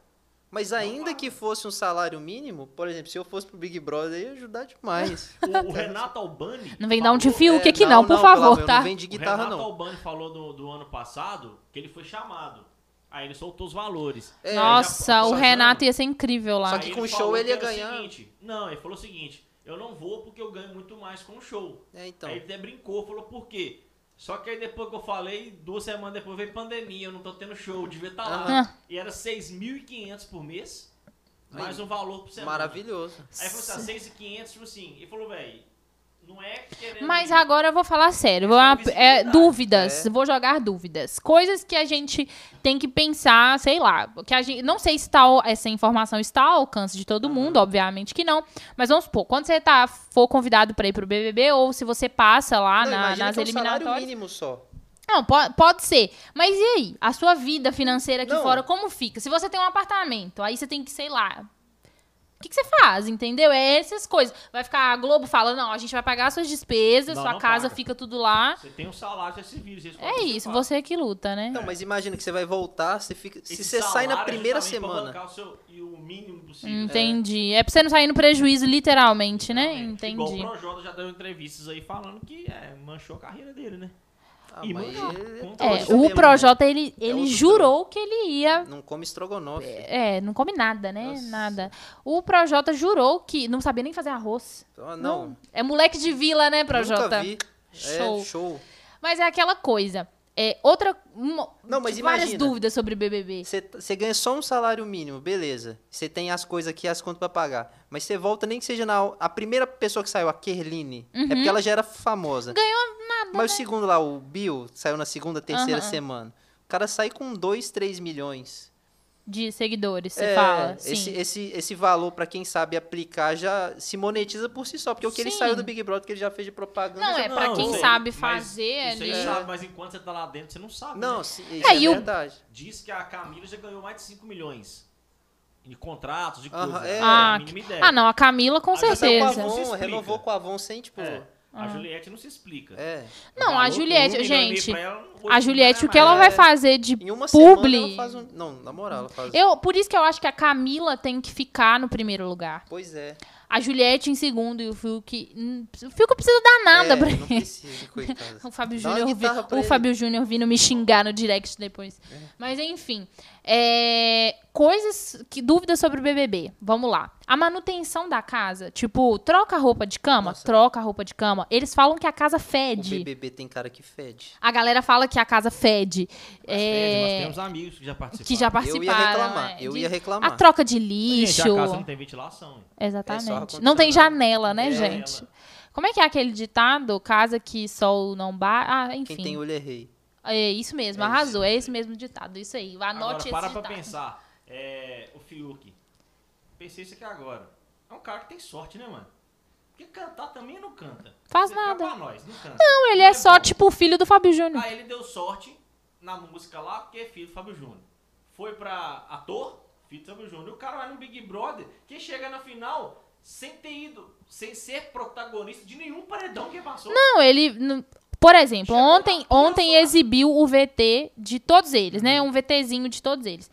Mas ainda que fosse um salário mínimo, por exemplo, se eu fosse pro Big Brother, ia ajudar demais. [LAUGHS] O, o [LAUGHS] Renato Albani. Não vem dar um de Fiuk É, aqui não, por pelo favor, tá? Não vem de guitarra, o Renato não. Albani falou do, do ano passado que ele foi chamado. Aí ele soltou os valores. É, Nossa, já- o Renato ia ser incrível lá. Só que Aí com o show ele ia o ganhar. seguinte, não, ele falou o seguinte: eu não vou porque eu ganho muito mais com o show. É, então. Aí ele até brincou, falou por quê? Só que aí depois que eu falei, duas semanas depois veio pandemia, eu não tô tendo show, devia estar lá. Aham. E era 6.500 por mês, mais um valor por semana. Maravilhoso. Aí falou assim, ah, 6.500, tipo assim, ele falou, velho, não é querendo... Mas agora eu vou falar sério. Vou, é, dúvidas. É. Vou jogar dúvidas. Coisas que a gente tem que pensar, sei lá. Que a gente, não sei se tá, essa informação está ao alcance de todo mundo, obviamente que não. Mas vamos supor, quando você tá, for convidado para ir pro BBB ou se você passa lá não, na- nas que é um eliminatórias. mínimo só. Não, pode, pode ser. Mas e aí? A sua vida financeira aqui Não. fora, como fica? Se você tem um apartamento, aí você tem que, sei lá. Que, que você faz, entendeu? É essas coisas. Vai ficar a Globo falando, não, a gente vai pagar suas despesas, Não, sua não casa paga. fica tudo lá. Você tem um salário, você se você escolhe É que isso, faz. você que luta, né? Não, mas imagina que você vai voltar, você fica. Se você sai na é primeira pra semana. o, seu, e o mínimo possível. Entendi. É pra você não sair no prejuízo, literalmente, né? Realmente. Igual Entendi. o Projota já deu entrevistas aí falando que é, manchou a carreira dele, né? Ah, E mas mano, ele com- é É, o Projota, ele, É ele outro jurou que ele ia né? Não come estrogonofe. É, não come nada, né? Nossa. Nada. O Projota jurou que não sabia nem fazer arroz. Ah, não. É moleque de vila, né, Projota? Nunca vi. Show. É, show. Mas é aquela coisa. É, outra. uma- Não, mas várias imagina. dúvidas sobre BBB. Você ganha só um salário mínimo, beleza. Você tem as coisas aqui, as contas pra pagar. Mas você volta, nem que seja na. A primeira pessoa que saiu, a Kerline. É porque ela já era famosa. Uhum. Ganhou nada. Mas o segundo lá, o Bill, saiu na segunda, terceira Aham. semana. O cara sai com 2, 3 milhões. De seguidores, você É, fala. Esse, Sim. esse, esse valor, pra quem sabe aplicar, já se monetiza por si só. Porque o que ele Sim. saiu do Big Brother, que ele já fez de propaganda. Não, já é pra quem isso aí- sabe fazer ali. aí sabe, mas enquanto você tá lá dentro, você não sabe. Não, né? sim, isso É, é, e o- verdade. Diz que a Camila já ganhou mais de 5 milhões. De contratos, de coisas. é. Ah, a mínima ideia. Ah, não, a Camila com A com a certeza. Se Avon, renovou com a Avon sem, tipo... É, A Juliette não se explica. É. Não, a Juliette, um gente, ela, A Juliette, é o que ela vai É. fazer de Em uma publi. semana ela faz um... Não, na moral, ela faz... Eu, por isso que eu acho que a Camila tem que ficar no primeiro lugar. Pois é. A Juliette em segundo e o Fiuk. O Fiuk não precisa dar nada é, pra não ele. precisa. [LAUGHS] O Fábio Júnior vi- o. Fábio Júnior vindo me xingar no direct depois. Mas enfim, é, coisas que dúvidas sobre o BBB. Vamos lá. A manutenção da casa, tipo, troca a roupa de cama, Nossa. troca a roupa de cama. Eles falam que a casa O fede. BBB tem cara que fede. A galera fala que a casa fede. Mas, É, Fred, Nós temos amigos que já participaram. que já Eu ia participaram. reclamar, é, eu ia reclamar. A troca de Gente, lixo. a casa não tem ventilação. hein? Exatamente. ar-condicionado. não tem janela, né, É, gente? Como é que é aquele ditado? Casa que sol não bate. Ah, enfim. Quem tem olho é rei. É isso mesmo, É arrasou. isso. É esse mesmo ditado. Isso aí. Anote Agora, esse para ditado. pra pensar. É, o Fiuk. Pensei isso aqui agora. É um cara que tem sorte, né, mano? Porque cantar também não canta. Faz fica nada. Nós, não canta. Não, ele é só bom. tipo o filho do Fábio Júnior. Aí ele deu sorte na música lá, porque é filho do Fábio Júnior. Foi pra ator, filho do Fábio Júnior. E o cara vai no Big Brother, que chega na final sem ter ido, sem ser protagonista de nenhum paredão que passou. Não, ele. Por exemplo, ontem, ontem exibiu o VT de todos eles, né? Uhum. Um VTzinho de todos eles.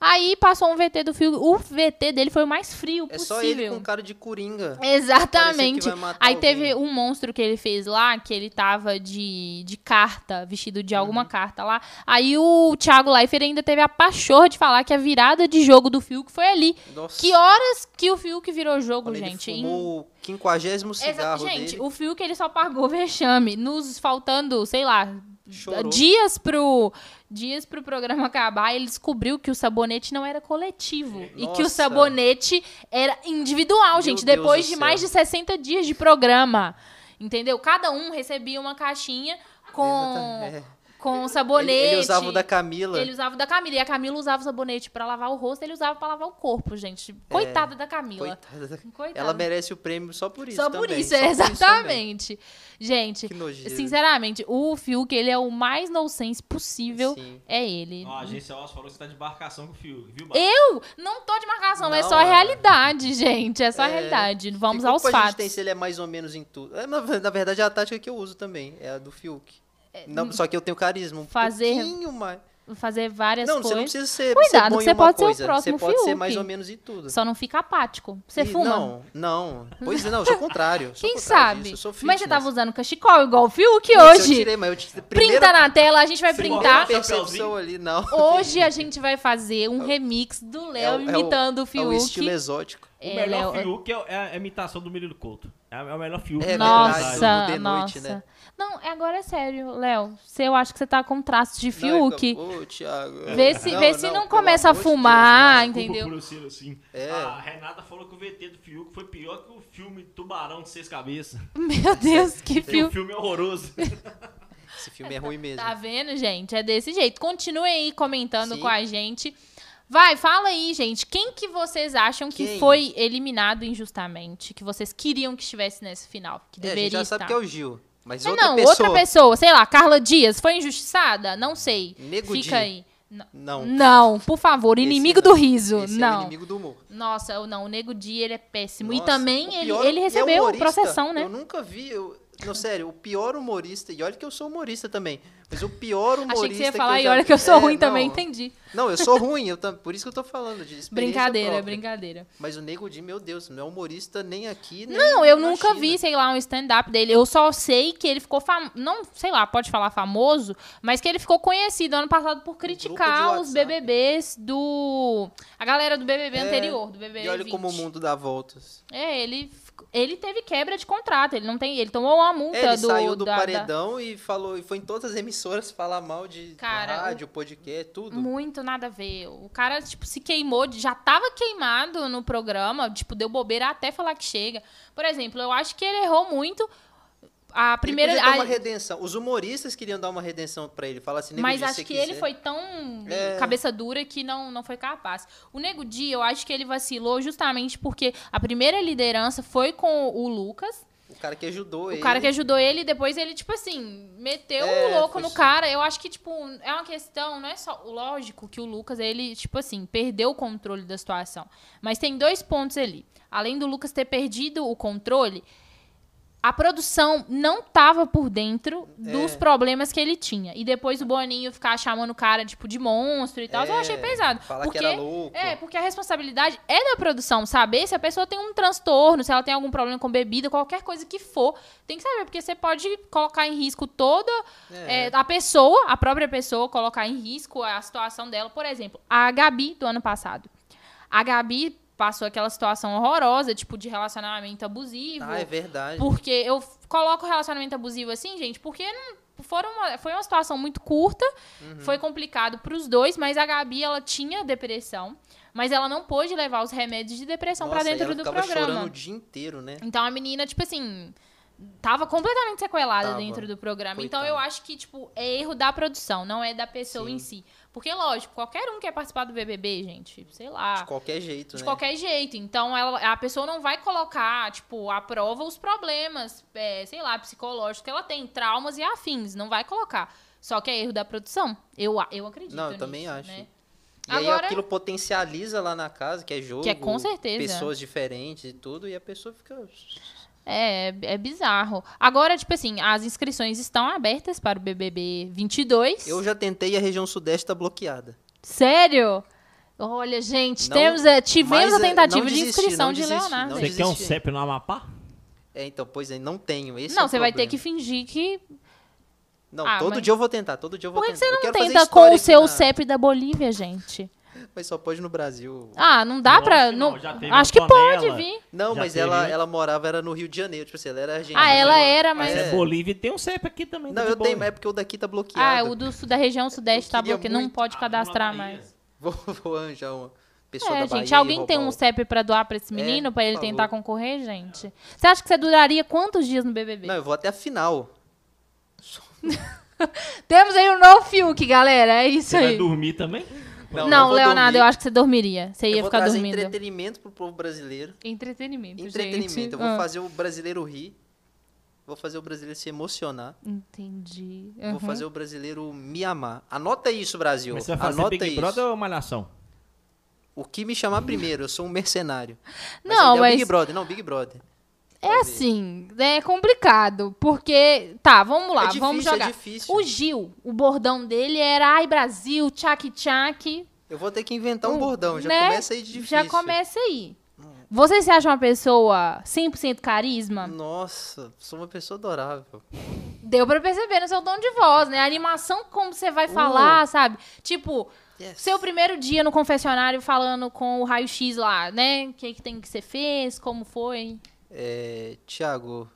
Aí passou um VT do filme. O VT dele foi o mais frio É possível. só ele com cara de coringa. Exatamente. Que Aí alguém. teve um monstro que ele fez lá, que ele tava de, de carta, vestido de alguma Uhum. carta lá. Aí o Thiago Leifert ainda teve a pachorra de falar que a virada de jogo do Fiuk foi ali. Nossa. Que horas que o Fiuk virou jogo, gente? Ele Em- fumou o quinquagésimo Exato, cigarro gente, dele. o Fiuk ele só pagou [LAUGHS] vexame. Nos faltando, sei lá, Chorou. dias pro dias pro programa acabar, ele descobriu que o sabonete não era coletivo e que o Nossa. sabonete era individual, Meu gente, Deus depois de céu. mais de 60 dias de programa. Entendeu? Cada um recebia uma caixinha com É. com sabonete. Ele, ele usava o da Camila. Ele usava o da Camila. E a Camila usava o sabonete pra lavar o rosto, ele usava pra lavar o corpo, gente. Coitada da Camila. Coitada da... Coitada. Ela merece o prêmio só por isso Só por também, isso, só por também. exatamente. Gente, Que nojeira. sinceramente, o Fiuk, ele é o mais nonsense possível. Sim. É ele. Ó, a agência Oz falou que você tá de embarcação com o Fiuk, viu, Bárbara? Eu não tô de marcação, é Não, só a é. realidade, gente. É só a É. realidade. Vamos Que aos culpa a gente fatos. tem se ele é mais ou menos em tudo. É, na, na verdade, é a tática que eu uso também. É a do Fiuk. Não, só que eu tenho carisma um fazer pouquinho mais. Fazer várias Não, você não coisas. precisa ser, Cuidado, ser você pode ser o coisa. próximo Você pode ser Fiuk. mais ou menos em tudo. Só não fica apático. Você E fuma? Não, não. Pois é, não, eu sou o contrário. sou Quem contrário sabe? disso, Mas você tava usando cachecol igual o Fiuk Não, se Eu hoje. tirei, mas eu tirei. Printa Primeira, na tela, a gente vai printar. ali, não. Hoje a gente vai fazer um remix do Léo É o- é o- imitando o É o Fiuk. estilo exótico. O É, melhor Léo, Fiuk é, é a imitação do Murilo Couto. É o melhor Fiuk. É Nossa, The Noite, nossa. né? Não, é- agora é sério, Léo. Eu acho que você tá com traço de Não, ele Fiuk. fica, Ô, Thiago. Vê se, vê se não, começa a amor de fumar, Desculpa entendeu? assim. É. A Renata falou que o VT do Fiuk foi pior que o filme Tubarão de Seis Cabeças. [LAUGHS] Meu Deus, que O filme. filme é horroroso. Esse filme é ruim mesmo. Tá vendo, gente? É desse jeito. Continuem aí comentando Sim. com a gente. Vai, fala aí, gente. Quem que vocês acham que Quem? foi eliminado injustamente? Que vocês queriam que estivesse nesse final? Que É, a deveria gente já estar. sabe que é o Gil. Mas Ah, outra não, pessoa. outra pessoa. Sei lá, Carla Dias. Foi injustiçada? Não sei. Nego Fica Di. aí. Não. Não, por favor, inimigo Esse do não. riso. Esse é não. inimigo do humor. Nossa, não, o Nego Di, ele é péssimo. e Nossa, também o ele, ele e é recebeu humorista. processão, né? Eu nunca vi, eu, não, sério, o pior humorista, e olha que eu sou humorista também, mas o pior humorista Achei que você ia falar, e olha que eu sou É, ruim também, não. entendi. Não, eu sou ruim, eu, por isso que eu tô falando de Brincadeira, própria. brincadeira. Mas o Nego Di, meu Deus, não é humorista nem aqui, nem Não, eu nunca China. vi, sei lá, um stand-up dele. Eu só sei que ele ficou famoso. Não, sei lá, pode falar famoso, mas que ele ficou conhecido ano passado por criticar os. BBBs do. A galera do BBB É, anterior, do BBB. E olha 20. como o mundo dá voltas. É, ele, ele teve quebra de contrato. Ele não tem. Ele tomou uma multa ele do. saiu do da- da- paredão e falou, e foi em todas as emissoras falar mal de Cara, rádio, podcast, tudo. Muito nada a ver. O cara, tipo, se queimou, já tava queimado no programa, tipo, deu bobeira até falar que chega. Por exemplo, eu acho que ele errou muito. A primeira. Ele dar a- uma redenção. Os humoristas queriam dar uma redenção pra ele, falar assim, mas acho que quiser. ele foi tão É. cabeça dura que não, não foi capaz. O Nego Di, eu acho que ele vacilou justamente porque a primeira liderança foi com o Lucas. O cara que ajudou O ele. cara que ajudou ele, e depois ele, tipo assim, meteu É, o louco no cara. Eu acho que, tipo, é uma questão, não é só. Lógico que o Lucas, ele, tipo assim, perdeu o controle da situação. Mas tem dois pontos ali. Além do Lucas ter perdido o controle, a produção não tava por dentro dos É. problemas que ele tinha. E depois o Boninho ficar chamando o cara, tipo, de monstro e tal, eu achei É, pesado. Falar porque, que era louco. é, porque a responsabilidade é da produção, saber se a pessoa tem um transtorno, se ela tem algum problema com bebida, qualquer coisa que for, tem que saber, porque você pode colocar em risco toda É. é, a pessoa, a própria pessoa, colocar em risco a situação dela. Por exemplo, a Gabi do ano passado. A Gabi passou aquela situação horrorosa, tipo, de relacionamento abusivo. Ah, é verdade. Porque eu coloco relacionamento abusivo assim, gente, porque não, foram uma- foi uma situação muito curta, Uhum. foi complicado pros dois, mas a Gabi, ela tinha depressão, mas ela não pôde levar os remédios de depressão pra Nossa, dentro ela do programa. chorando o dia inteiro, né? Então a menina, tipo assim, tava completamente sequelada Tava. dentro do programa. Então Coitada. eu acho que, tipo, é erro da produção, não é da pessoa Sim. em si. Porque, lógico, qualquer um quer participar do BBB, gente, sei lá. De qualquer jeito, De né? qualquer jeito. Então, ela, a pessoa não vai colocar, tipo, à prova os problemas, é, sei lá, psicológicos que ela tem, traumas e afins. Não vai colocar. Só que é erro da produção. Eu, eu acredito. Não, eu também nisso, acho. Né? E aí Agora- aquilo potencializa lá na casa, que é jogo. Que é com certeza. Pessoas diferentes e tudo, e a pessoa fica. É, é bizarro. Agora, tipo assim, as inscrições estão abertas para o BBB 22. Eu já tentei e a região sudeste tá bloqueada. Sério? Olha, gente, Não- temos, é, tivemos mas, a é, tentativa não de desisti, inscrição não de desisti, Leonardo. Você quer um desisti. CEP no Amapá? É, então, pois é, não tenho. Esse Não, é o você vai ter que fingir que. Não, Ah, todo mas- dia eu vou tentar, todo dia eu vou Por que que tentar. você não tenta com o seu na- CEP da Bolívia, gente? Mas só pode no Brasil. Ah, não dá Lógico pra. Não, não, já teve acho que pode vir. Não, Já mas teve ela, ela morava era no Rio de Janeiro. Tipo assim, ela era argentina. Ah, ela era, mas. Mas É. é Bolívia tem um CEP aqui também. Não, tá de eu tenho, mas é porque o daqui tá bloqueado. Ah, o do, sul- da região sudeste tá bloqueado. Não pode Ah, cadastrar mais. Vou, [LAUGHS] vou arranjar uma pessoa É, da gente, Bahia. alguém tem um CEP pra doar pra esse menino, É, pra ele tentar concorrer, gente? Você acha que você duraria quantos dias no BBB? Não, eu vou até a final. [LAUGHS] Temos aí o No Fiuk, galera. É isso Você vai aí. dormir também? Não, não vou Leonardo, dormir. eu acho que você dormiria. Você ia eu vou ficar trazer dormindo. entretenimento pro povo brasileiro. Entretenimento, Entretenimento. gente. Eu vou Ah, fazer o brasileiro rir. Vou fazer o brasileiro se emocionar. Entendi. Vou Uhum. fazer o brasileiro me amar. Anota isso, Brasil. Mas você vai fazer Anota Big isso. Brother ou Malhação? O que me chamar primeiro, eu sou um mercenário. [LAUGHS] Mas Não, é o mas- Big Brother, não, Big Brother. É assim, é complicado, porque... Tá, vamos lá, é difícil, vamos jogar. é difícil. O Gil, o bordão dele era Ai Brasil, tchac tchac. Eu vou ter que inventar um Uh, bordão, já né? começa aí de difícil. Já começa aí. Você se acha uma pessoa 100% carisma? Nossa, sou uma pessoa adorável. Deu pra perceber no seu tom de voz, né? A animação, como você vai falar, sabe? Tipo, Yes. seu primeiro dia no confessionário falando com o raio-x lá, né? O que, que tem que ser fez, como foi. É, Tiago,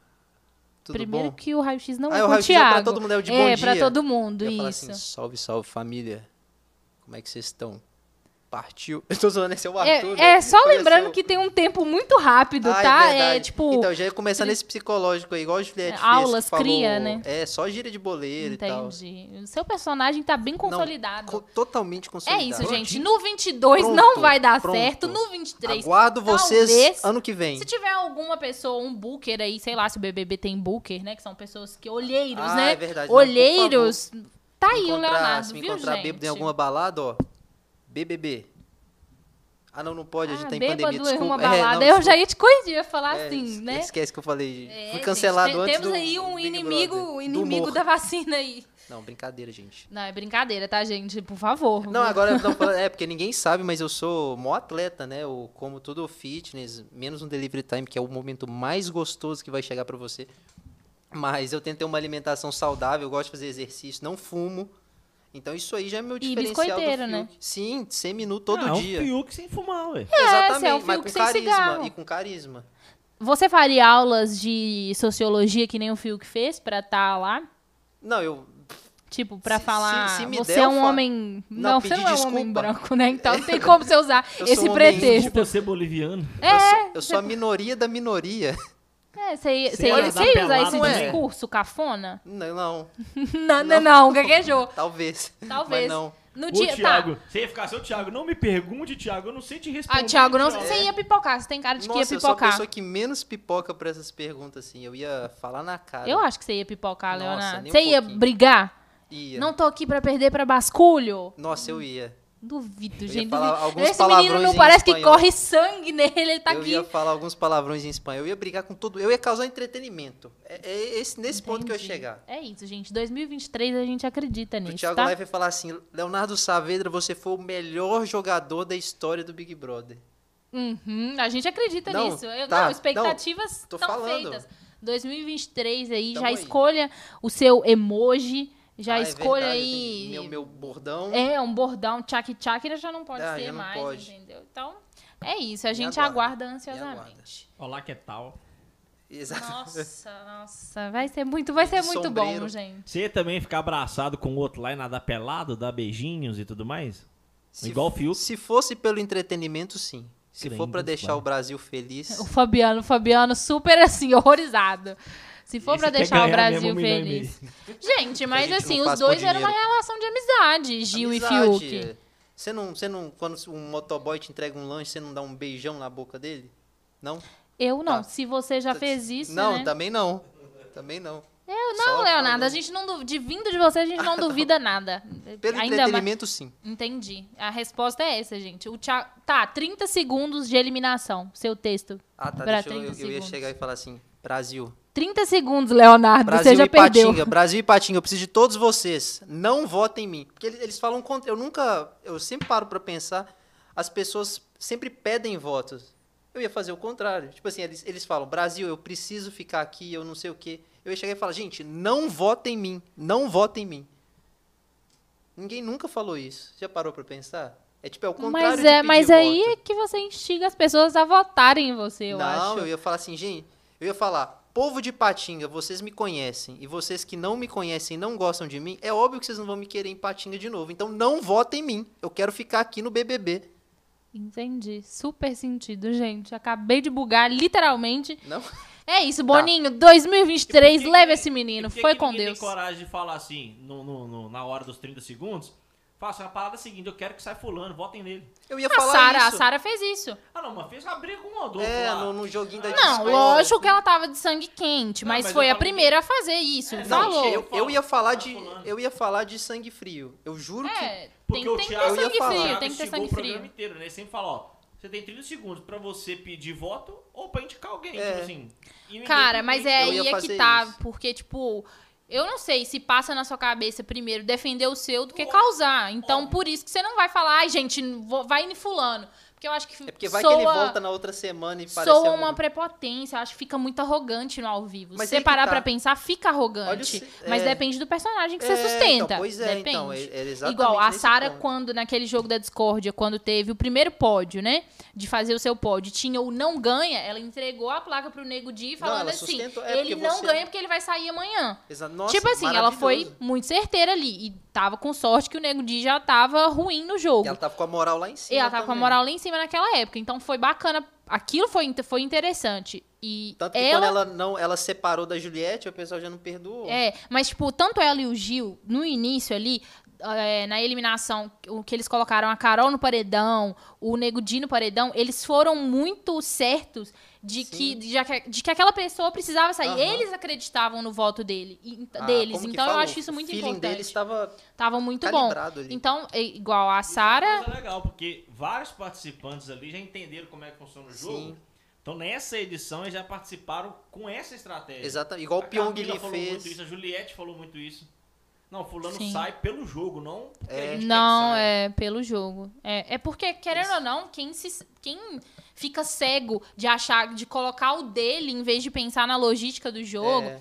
tudo primeiro bom? que o raio-x não Ah, é o com o raio-x é pra Thiago. todo mundo, é o de É, bom pra dia. todo mundo, Eu ia falar isso. assim, salve, salve família. Como é que vocês estão? Partiu. [LAUGHS] Eu tô zoando, esse é o É, Arthur, é né? só Eu ia lembrando que tem um tempo muito rápido, Ah, tá? É, verdade. tipo, Então, já ia começar nesse psicológico aí, igual a Juliette É, fez, aulas, falou- cria, né? É, só gíria de boleiro e tal. entendi. O seu personagem tá bem consolidado. Co- totalmente É consolidado. isso, gente. No 22 Pronto, não vai dar pronto. certo. No 23, Aguardo vocês talvez, ano que vem. se tiver alguma pessoa, um booker aí, sei lá se o BBB tem booker, né? Que são pessoas que... Olheiros, Ah, né? é verdade. Não, Olheiros. Tá Se aí o Leonardo, Se me viu, encontrar gente? bêbado em alguma balada, ó. BBB. Ah, não, não pode, a gente ah, tá em pandemia. em Desculpa. uma É, balada. não, eu já ia te corrigir, ia falar É, assim, né? Esquece que eu falei. É, Fui gente, cancelado te- antes Temos do aí um inimigo, Brother, inimigo da vacina aí. Não, brincadeira, gente. Não, é brincadeira, tá, gente? Por favor. Não, agora não, é porque ninguém sabe, mas eu sou mó atleta, né? Eu como tudo fitness, menos no delivery time, que é o momento mais gostoso que vai chegar pra você. Mas eu tento ter uma alimentação saudável, eu gosto de fazer exercício, não fumo. Então isso aí já é meu diferencial do biscoiteiro, né? Sim, semi-nu todo ah, dia. um Fiuk sem fumar, ué. Exatamente, você é um mas com sem carisma cigarro. e com carisma. Você faria aulas de sociologia que nem o Fiuk fez pra estar lá? Não, eu Tipo, pra Se- falar, se- se me você der, é um fa- homem... Não, Não, você não é um homem desculpa. branco, né? Então não tem [LAUGHS] como você usar esse um homem pretexto. Desculpa ser boliviano. É, eu sou, eu sou a minoria da minoria. É, você ia, usar esse também. discurso cafona? Não, não, Não, não, não, gaguejou. talvez. Talvez. Mas não. No dia, Thiago, tá. você ia ficar seu Thiago, não me pergunte, Thiago, eu não sei te responder. Ah, Thiago, não, Thiago. você ia pipocar, você tem cara de que ia Nossa, eu sou a pipocar. pessoa que menos pipoca pra essas perguntas, assim. Eu ia falar na cara. Eu acho que você ia pipocar, Nossa, Leonardo. nem um Você ia pouquinho. brigar? Ia. Não tô aqui pra perder pra basculho? Nossa, eu ia. Duvido, gente. duvido. Esse menino não parece que corre sangue nele, ele tá eu aqui. ia falar alguns palavrões em espanhol. Eu ia brigar com todo. Eu ia causar entretenimento. É, é esse, nesse ponto que eu ia Entendi. chegar. É isso, gente. 2023 a gente acredita O nisso, Thiago tá? Live ia falar assim: Leonardo Saavedra, você foi o melhor jogador da história do Big Brother. Uhum, a gente acredita Não, nisso. Eu, tá, não, expectativas não, estão falando. feitas. 2023 aí, Tamo já aí. escolha o seu emoji, já Ah, é escolha verdade, eu aí. tenho Meu, meu bordão. É, um bordão tchak tchak já não pode Ah, ser não mais, pode. entendeu? Então, é isso, a gente aguarda, aguarda me ansiosamente. Olá, que tal? Exato. Nossa, nossa, vai ser muito, vai ser muito bom, gente. Você também ficar abraçado com o outro lá e nadar pelado, dar beijinhos e tudo mais? Se, Igual o Fiuk. se fosse pelo entretenimento, sim. Se for pra deixar vai. o Brasil feliz. O Fabiano, o Fabiano super assim, horrorizado. Se for quer deixar o Brasil feliz. Gente, mas gente assim, os dois eram uma relação de amizade, Gil Amizade, e Fiuk. é. Você não, você não, quando um motoboy te entrega um lanche, você não dá um beijão na boca dele? Não? Eu não. Tá. Se você já fez isso, não, né? também não. Também não. Eu não, Só Leonardo. falando. A gente não de vindo de você, a gente não duvida [LAUGHS] nada. Pelo Ainda mais. entretenimento, sim. Entendi. A resposta é essa, gente. O Thiago... Tá, 30 segundos de eliminação. Seu texto. Ah, tá. Pra Deixa eu, 30 eu, eu ia chegar e falar assim: Brasil. 30 segundos, Leonardo. Brasil você já e perdeu. Patinga, Brasil e Patinga, eu preciso de todos vocês. Não votem em mim. Porque eles, falam contra. Eu nunca. Eu sempre paro pra pensar. As pessoas sempre pedem votos. Eu ia fazer o contrário. Tipo assim, eles, eles falam: Brasil, eu preciso ficar aqui, eu não sei o quê. Eu ia chegar e falar: gente, não votem em mim. Não votem em mim. Ninguém nunca falou isso. Já parou pra pensar? É tipo, é o contrário Mas, é, mas aí voto. é que você instiga as pessoas a votarem em você, eu não, acho. eu ia falar assim, gente, eu ia falar, povo de Patinga, vocês me conhecem, e vocês que não me conhecem e não gostam de mim, é óbvio que vocês não vão me querer em Patinga de novo. Então não votem em mim. Eu quero ficar aqui no BBB. Entendi. Super sentido, gente. Acabei de bugar, literalmente. Não? É isso, Tá. Boninho. 2023, E por que leva que- esse menino. Foi que com ninguém Deus. tem coragem de falar assim, no, no- no- na hora dos 30 segundos? Fala assim, a parada é a seguinte, eu quero que saia fulano, votem nele. Eu ia A falar Sara, a isso. Sara fez isso. Ah não, mas fez uma briga com o outro É, lá. no, no joguinho da Não, lógico que ela tava de sangue quente, Não, mas, mas foi a primeira a fazer isso. É, Não, falou. eu, eu ia falar de. Eu ia falar de sangue frio. Eu juro que. É, Porque tem, o tem que ter sangue frio, tem que ter sangue o programa frio. inteiro, né? Ele sempre fala, ó, você tem 30 segundos pra você pedir voto ou pra indicar alguém, É. tipo assim. E Cara, mas é aí é que tá, isso. porque, tipo, eu não sei se passa na sua cabeça primeiro defender o seu do que causar. Então, por isso que você não vai falar, ai, gente, vai em fulano. Porque eu acho que É porque vai soa, que ele volta na outra semana e parece. soa um- uma prepotência. Eu acho que fica muito arrogante no ao vivo. Mas se você parar tá. pra pensar, fica o arrogante. se- Mas é. depende do personagem que você É, sustenta. Então, pois é, depende. então. É, é Igual a Sara, quando naquele jogo da discórdia, quando teve o primeiro pódio, né? De fazer o seu pódio, tinha o não ganha, ela entregou a placa pro Nego Di falando ela assim: sustentou- é, ele não você- ganha porque ele vai sair amanhã. Exa- Nossa, tipo assim, ela foi muito certeira ali. E tava com sorte que o Nego Di já tava ruim no jogo. E ela tava com a moral lá em E cima. ela tava com a também. moral lá em cima naquela época. Então foi bacana. Aquilo foi, foi interessante. E Tanto que ela quando ela não, ela separou da Juliette, o pessoal já não perdoou. É, mas, tipo, tanto ela e o Gil, no início ali, é, na eliminação, o que eles colocaram a Carol no paredão, o Nego Di no paredão, eles foram muito certos de Sim. que, de, de que aquela pessoa precisava sair. Aham. Eles acreditavam no voto dele, e- Ah, deles. Então eu fala? acho isso muito o feeling importante. dele estava Tava muito bom. ali. Então, é igual a é Sara. coisa legal, porque vários participantes ali já entenderam como é que funciona o jogo. Sim. Então nessa edição eles já participaram com essa estratégia. Exatamente. Igual A o Pyong falou fez. muito isso, a Juliette falou muito isso. Não, fulano Sim. sai pelo jogo, não É. a gente quer Não, é pelo jogo. É, é porque, querendo ou não, quem, se, quem fica cego de achar, de colocar o dele em vez de pensar na logística do jogo, É,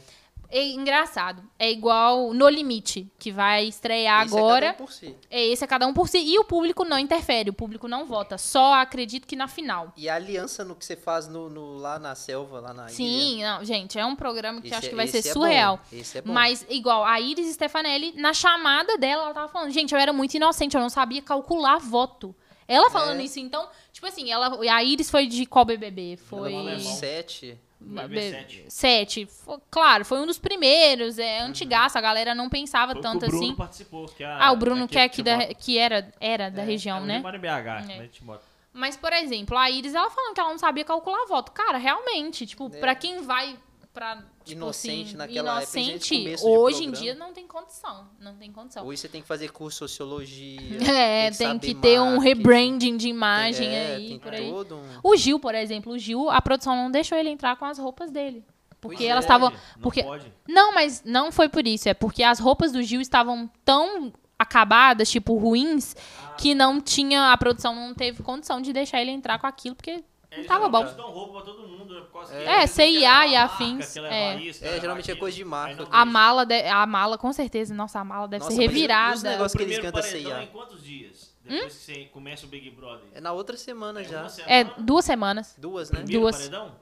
é, engraçado. É igual No Limite, que vai estrear esse é agora. cada um por si. É, esse é cada um por si. E o público não interfere, o público não vota. Só acredito que na final. E a aliança no que você faz no, no- lá na selva, lá na ilha. Sim, não, gente, é um programa que Esse eu acho é- que vai ser é surreal. bom, Esse é bom. Mas, igual, a Iris Stefanelli, na chamada dela, ela tava falando, gente, eu era muito inocente, eu não sabia calcular voto. Ela falando É. isso, então, tipo assim, ela, a Iris foi de qual BBB? Foi... Alemão. Sete. BBB Be- sete. Sete. Fo- claro, foi um dos primeiros, é antigaço, a galera não pensava Foi tanto que o Bruno assim. participou. Que a, Ah, o Bruno que, é aqui tinha da, que era, era da É, região, é, né? BH, É. né, a gente mora. Mas, por exemplo, a Iris, ela falando que ela não sabia calcular voto. Cara, realmente, tipo, É. pra quem vai pra, tipo Inocente assim, naquela época, inocente, começo de hoje em dia não tem condição, não tem condição. Hoje você tem que fazer curso de sociologia. [LAUGHS] É, tem saber que ter um rebranding de imagem é, aí, tem por aí. todo um... O Gil, por exemplo, o Gil, a produção não deixou ele entrar com as roupas dele. Porque Pois é. elas estavam. Não Porque... pode. Não, mas não foi por isso. É porque as roupas do Gil estavam tão acabadas, tipo, ruins, que não tinha. A produção não teve condição de deixar ele entrar com aquilo, porque não Eles tava bom. Eles dão roupa pra todo mundo. né, por causa que É, não CIA querem e afins, é. isso, É, geralmente é coisa de marca. Não A mala, de- a mala, com certeza. Nossa, a mala deve Nossa, ser e os revirada. negócios que eles cantam CIA. é em quantos dias? Depois que você começa o Big Brother? É na outra semana já. uma semana? É duas semanas. Duas, né? Primeiro duas. paredão?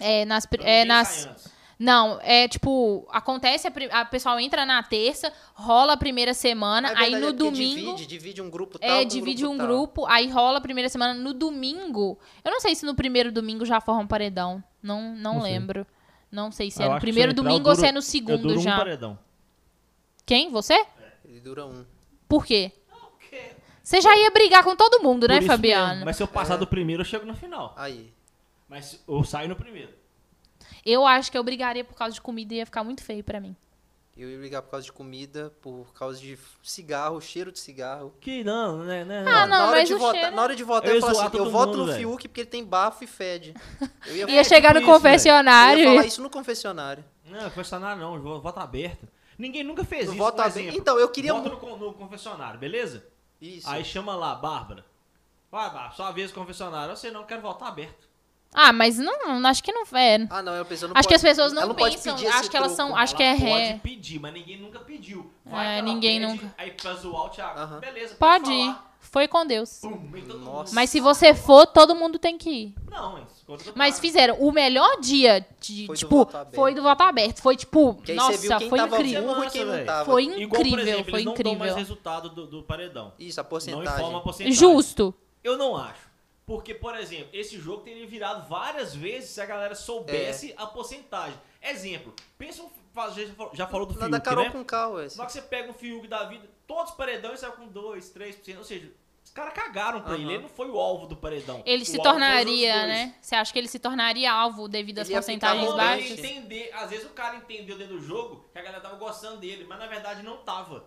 É, nas. Então É, nas. Não, é tipo, acontece, a, a pessoal entra na terça, rola a primeira semana, É aí verdade, no é domingo. Divide, divide um grupo tal. É, divide um tal. grupo, aí rola a primeira semana. No domingo, eu não sei se no primeiro domingo já forma um paredão. Não, não, Não sei. lembro. Não sei se Eu é no primeiro eu entrar, domingo eu ou se é duro- no Eu segundo duro um já. paredão. Quem? Você? Ele dura um. Por quê? Porque Você já ia brigar com todo mundo, Por né, Fabiano? mesmo, Mas se eu passar É. do primeiro, eu chego no final. Aí. Mas eu saio no primeiro. Eu acho que eu brigaria por causa de comida e ia ficar muito feio pra mim. Eu ia ligar por causa de comida, por causa de cigarro, cheiro de cigarro. Que não, né? né Ah, não, na, hora mas de o votar, cheiro- na hora de votar, Eu eu, falo assim, eu voto mundo, no velho. Fiuk porque ele tem bafo e fede. Eu ia, Ia chegar no tipo isso, velho. eu confessionário. ia falar isso no confessionário. Não, confessionário não, vo- voto aberto. Ninguém nunca fez No isso, voto aberto. Então, eu queria mu- no, no confessionário, beleza? Isso. Aí chama lá, Bárbara. Vai, Bárbara, sua vez no confessionário. Eu sei não, quero votar aberto. Ah, mas não, acho que não é. Ah, não, a pessoa não Acho pode, que as pessoas não ela pode pensam, pedir acho que elas são- acho que Ela é ré. pode pedir, mas ninguém nunca pediu. É, que ela ninguém pede, nunca. Aí pra zoar o Thiago. Aham. Beleza, Pode pode ir. Foi com Deus. Pum. Mas se você for, todo mundo tem que ir. Não, mas... eu Mas fizeram o melhor dia de, Foi do tipo, voto aberto. foi do voto aberto. Foi tipo, Que nossa, foi tava incrível. não tava. Foi Igual, por incrível, exemplo, foi não dão mais incrível. resultado do, do paredão. Isso, a Não porcentagem. informa a porcentagem. Justo. Eu não acho. Porque, por exemplo, esse jogo teria virado várias vezes se a galera soubesse É. a porcentagem. Exemplo, pensa um. faz- Já falou- já falou do Na Fiuk, da Carol né? com Cal. Na hora que você pega um Fiuk da vida, todos os paredões saem com 2, 3%. Ou seja, os caras cagaram pra Aham. ele. Ele não foi o alvo do paredão. Ele O se tornaria, né? Você acha que ele se tornaria alvo devido às Ele porcentagens baixas? entender, às vezes o cara entendeu dentro do jogo que a galera tava gostando dele, mas na verdade não tava.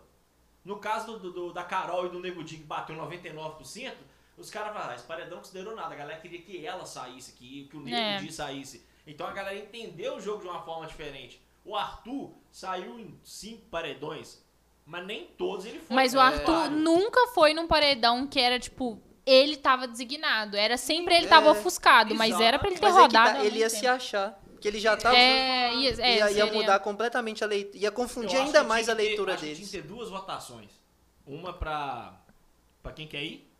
No caso do, do- da Carol e do Nego Di que bateu 99%, os caras falaram, ah, esse paredão não considerou nada, a galera queria que ela saísse, que, que o Nego É. Di saísse. Então a galera entendeu o jogo de uma forma diferente. O Arthur saiu em cinco paredões, mas nem todos ele foi. Mas o né? Arthur Claro. nunca foi num paredão que era, tipo, ele tava designado. Era sempre ele É, tava ofuscado, mas exato. era pra ele ter Mas é que rodado. tá, ao ele ia mesmo se tempo. achar. Porque ele já tava. É, ia, é, ia, ia mudar completamente a leitura. Ia confundir ainda que mais a que leitura que deles. Tinha que ter duas votações. Uma pra, pra quem quer ir,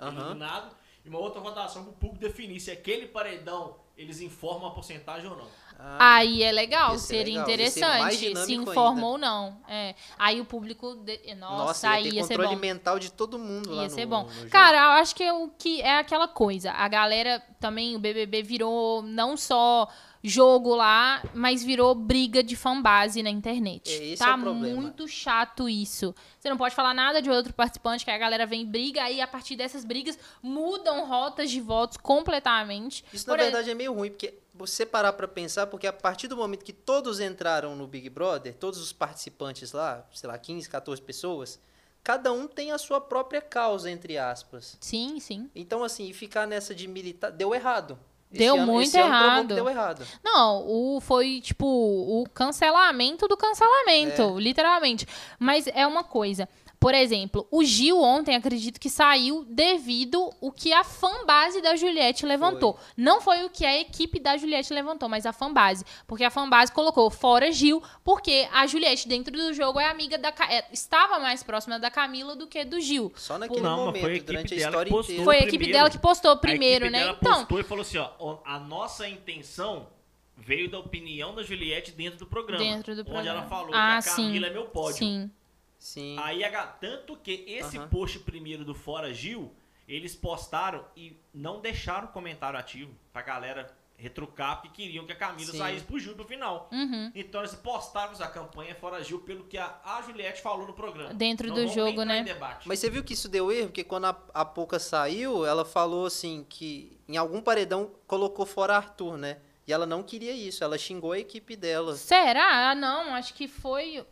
Eliminado, e uma outra votação pro público definir se aquele paredão eles informam a porcentagem ou não. Ah, Aí é legal, Ia ser seria legal, ia interessante se informa ainda. ou não. É. Aí o público. de- Nossa, nossa, aí ia ter ia ser controle bom. mental de todo mundo lá Ia no ser bom. no. Cara, eu acho que é o que é aquela coisa. A galera também, o BBB virou não só jogo lá, mas virou briga de fanbase na internet. É, esse tá é o problema. muito chato isso. Você não pode falar nada de outro participante, que a galera vem e briga, aí a partir dessas brigas mudam rotas de votos completamente. Isso, Por na verdade, é meio ruim, porque você parar pra pensar, porque a partir do momento que todos entraram no Big Brother, todos os participantes lá, sei lá, 15, 14 pessoas, cada um tem a sua própria causa, entre aspas. Sim, sim. Então, assim, ficar nessa de militar, deu errado. Deu ano- muito errado. Deu errado. Não, o foi tipo o cancelamento do cancelamento, literalmente. Mas é uma coisa. Por exemplo, o Gil ontem acredito que saiu devido o que a fanbase da Juliette levantou. Não foi o que a equipe da Juliette levantou, mas a fanbase, porque a fanbase colocou fora Gil, porque a Juliette dentro do jogo é amiga da é, estava mais próxima da Camila do que do Gil. Só naquele Não, momento, foi a equipe durante a dela que história postou. inteira. Foi a primeiro. equipe dela que postou primeiro, a equipe né? Dela Então, postou e falou assim, ó, a nossa intenção veio da opinião da Juliette dentro do programa. Dentro do Onde programa. ela falou Ah, que a sim. Camila é meu pódio. sim. Sim. Aí, tanto que esse Aham. post primeiro do Fora Gil, eles postaram e não deixaram comentário ativo pra galera retrucar, porque queriam que a Camila Sim. saísse pro Gil pro final. Uhum. Então eles postaram a campanha Fora Gil pelo que a, a Juliette falou no programa. Dentro Não do jogo, né? Mas você viu que isso deu erro? Porque quando a, a Poca saiu, ela falou assim que em algum paredão colocou fora Arthur, né? E ela não queria isso, ela xingou a equipe dela. Será? Ah, não, acho que foi.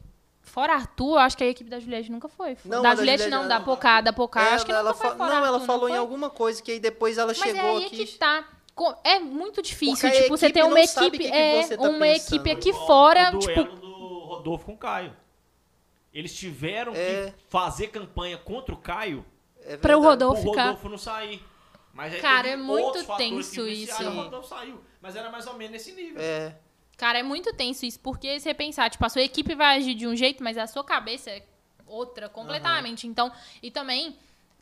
Fora Arthur, acho que a equipe da Juliette nunca foi. Não, da da Juliette Juliette não, da. Pocá, da Pocá, Ela- acho que nunca ela foi Não, ela Arthur, falou não em alguma coisa que aí depois ela Mas chegou é aí aqui. que tá. É muito difícil, Porque tipo, você ter uma não sabe equipe, que que é, você tá uma pensando. equipe aqui Igual fora, o tipo, duelo do Rodolfo com o Caio. Eles tiveram É. que fazer campanha contra o Caio É Pra o. Rodolfo ficar. Rodolfo não sair. Mas aí Cara, é muito tenso que isso. O Rodolfo saiu. Mas era mais ou menos nesse nível. É, Cara, é muito tenso isso, porque você pensar, tipo, a sua equipe vai agir de um jeito, mas a sua cabeça é outra completamente. Então, e também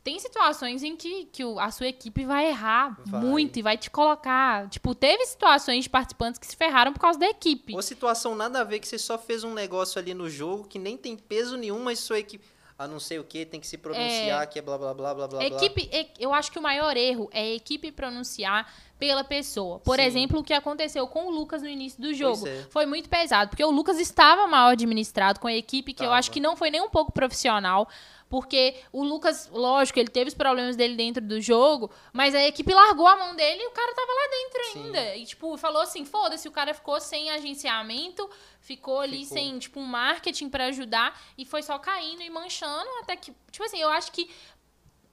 tem situações em que, que a sua equipe vai errar Vai. muito e vai te colocar. Tipo, teve situações de participantes que se ferraram por causa da equipe. Ou situação nada a ver que você só fez um negócio ali no jogo que nem tem peso nenhum, mas sua equipe. Ah, não sei o que, tem que se pronunciar, que é blá blá blá blá blá. blá. Equipe, eu acho que o maior erro é a equipe pronunciar pela pessoa. Por Sim. exemplo, o que aconteceu com o Lucas no início do jogo. é. Foi muito pesado, porque o Lucas estava mal administrado com a equipe, que eu Tava. acho que não foi nem um pouco profissional. Porque o Lucas, lógico, ele teve os problemas dele dentro do jogo, mas a equipe largou a mão dele e o cara tava lá dentro Sim. ainda. E, tipo, falou assim: foda-se, o cara ficou sem agenciamento, ficou ali Ficou. sem, tipo, um marketing pra ajudar e foi só caindo e manchando até que. Tipo assim, eu acho que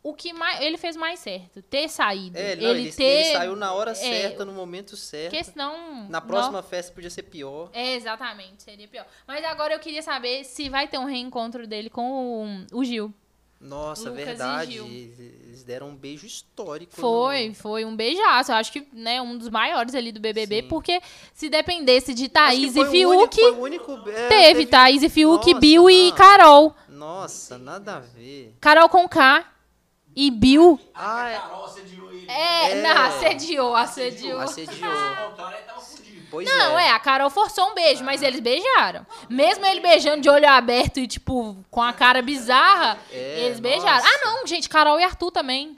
o que mais. Ele fez mais certo, ter saído. É, não, ele, ele, ter. ele saiu na hora é, certa, no momento certo. Porque senão. Na próxima festa podia ser pior. É, exatamente, seria pior. Mas agora eu queria saber se vai ter um reencontro dele com o, o Gil. Nossa, Lucas e verdade. Eles deram um beijo histórico. Foi, no- foi um beijaço. Eu acho que, né, um dos maiores ali do BBB, Sim. porque se dependesse de Thaís e o Fiuk, único- foi o único, é, teve, Thaís e Fiuk, Nossa, Bill e não. Carol. Nossa, nada a ver. Carol com K e Bill. Ah, é. Carol assediou ele. É, É. não, assediou, assediou. Assediou. Fudido. Pois Não, é, a Carol forçou um beijo, mas eles beijaram. Mesmo ele beijando de olho aberto e, tipo, com a cara bizarra, É, eles beijaram. nossa. Ah, não, gente, Carol e Arthur também.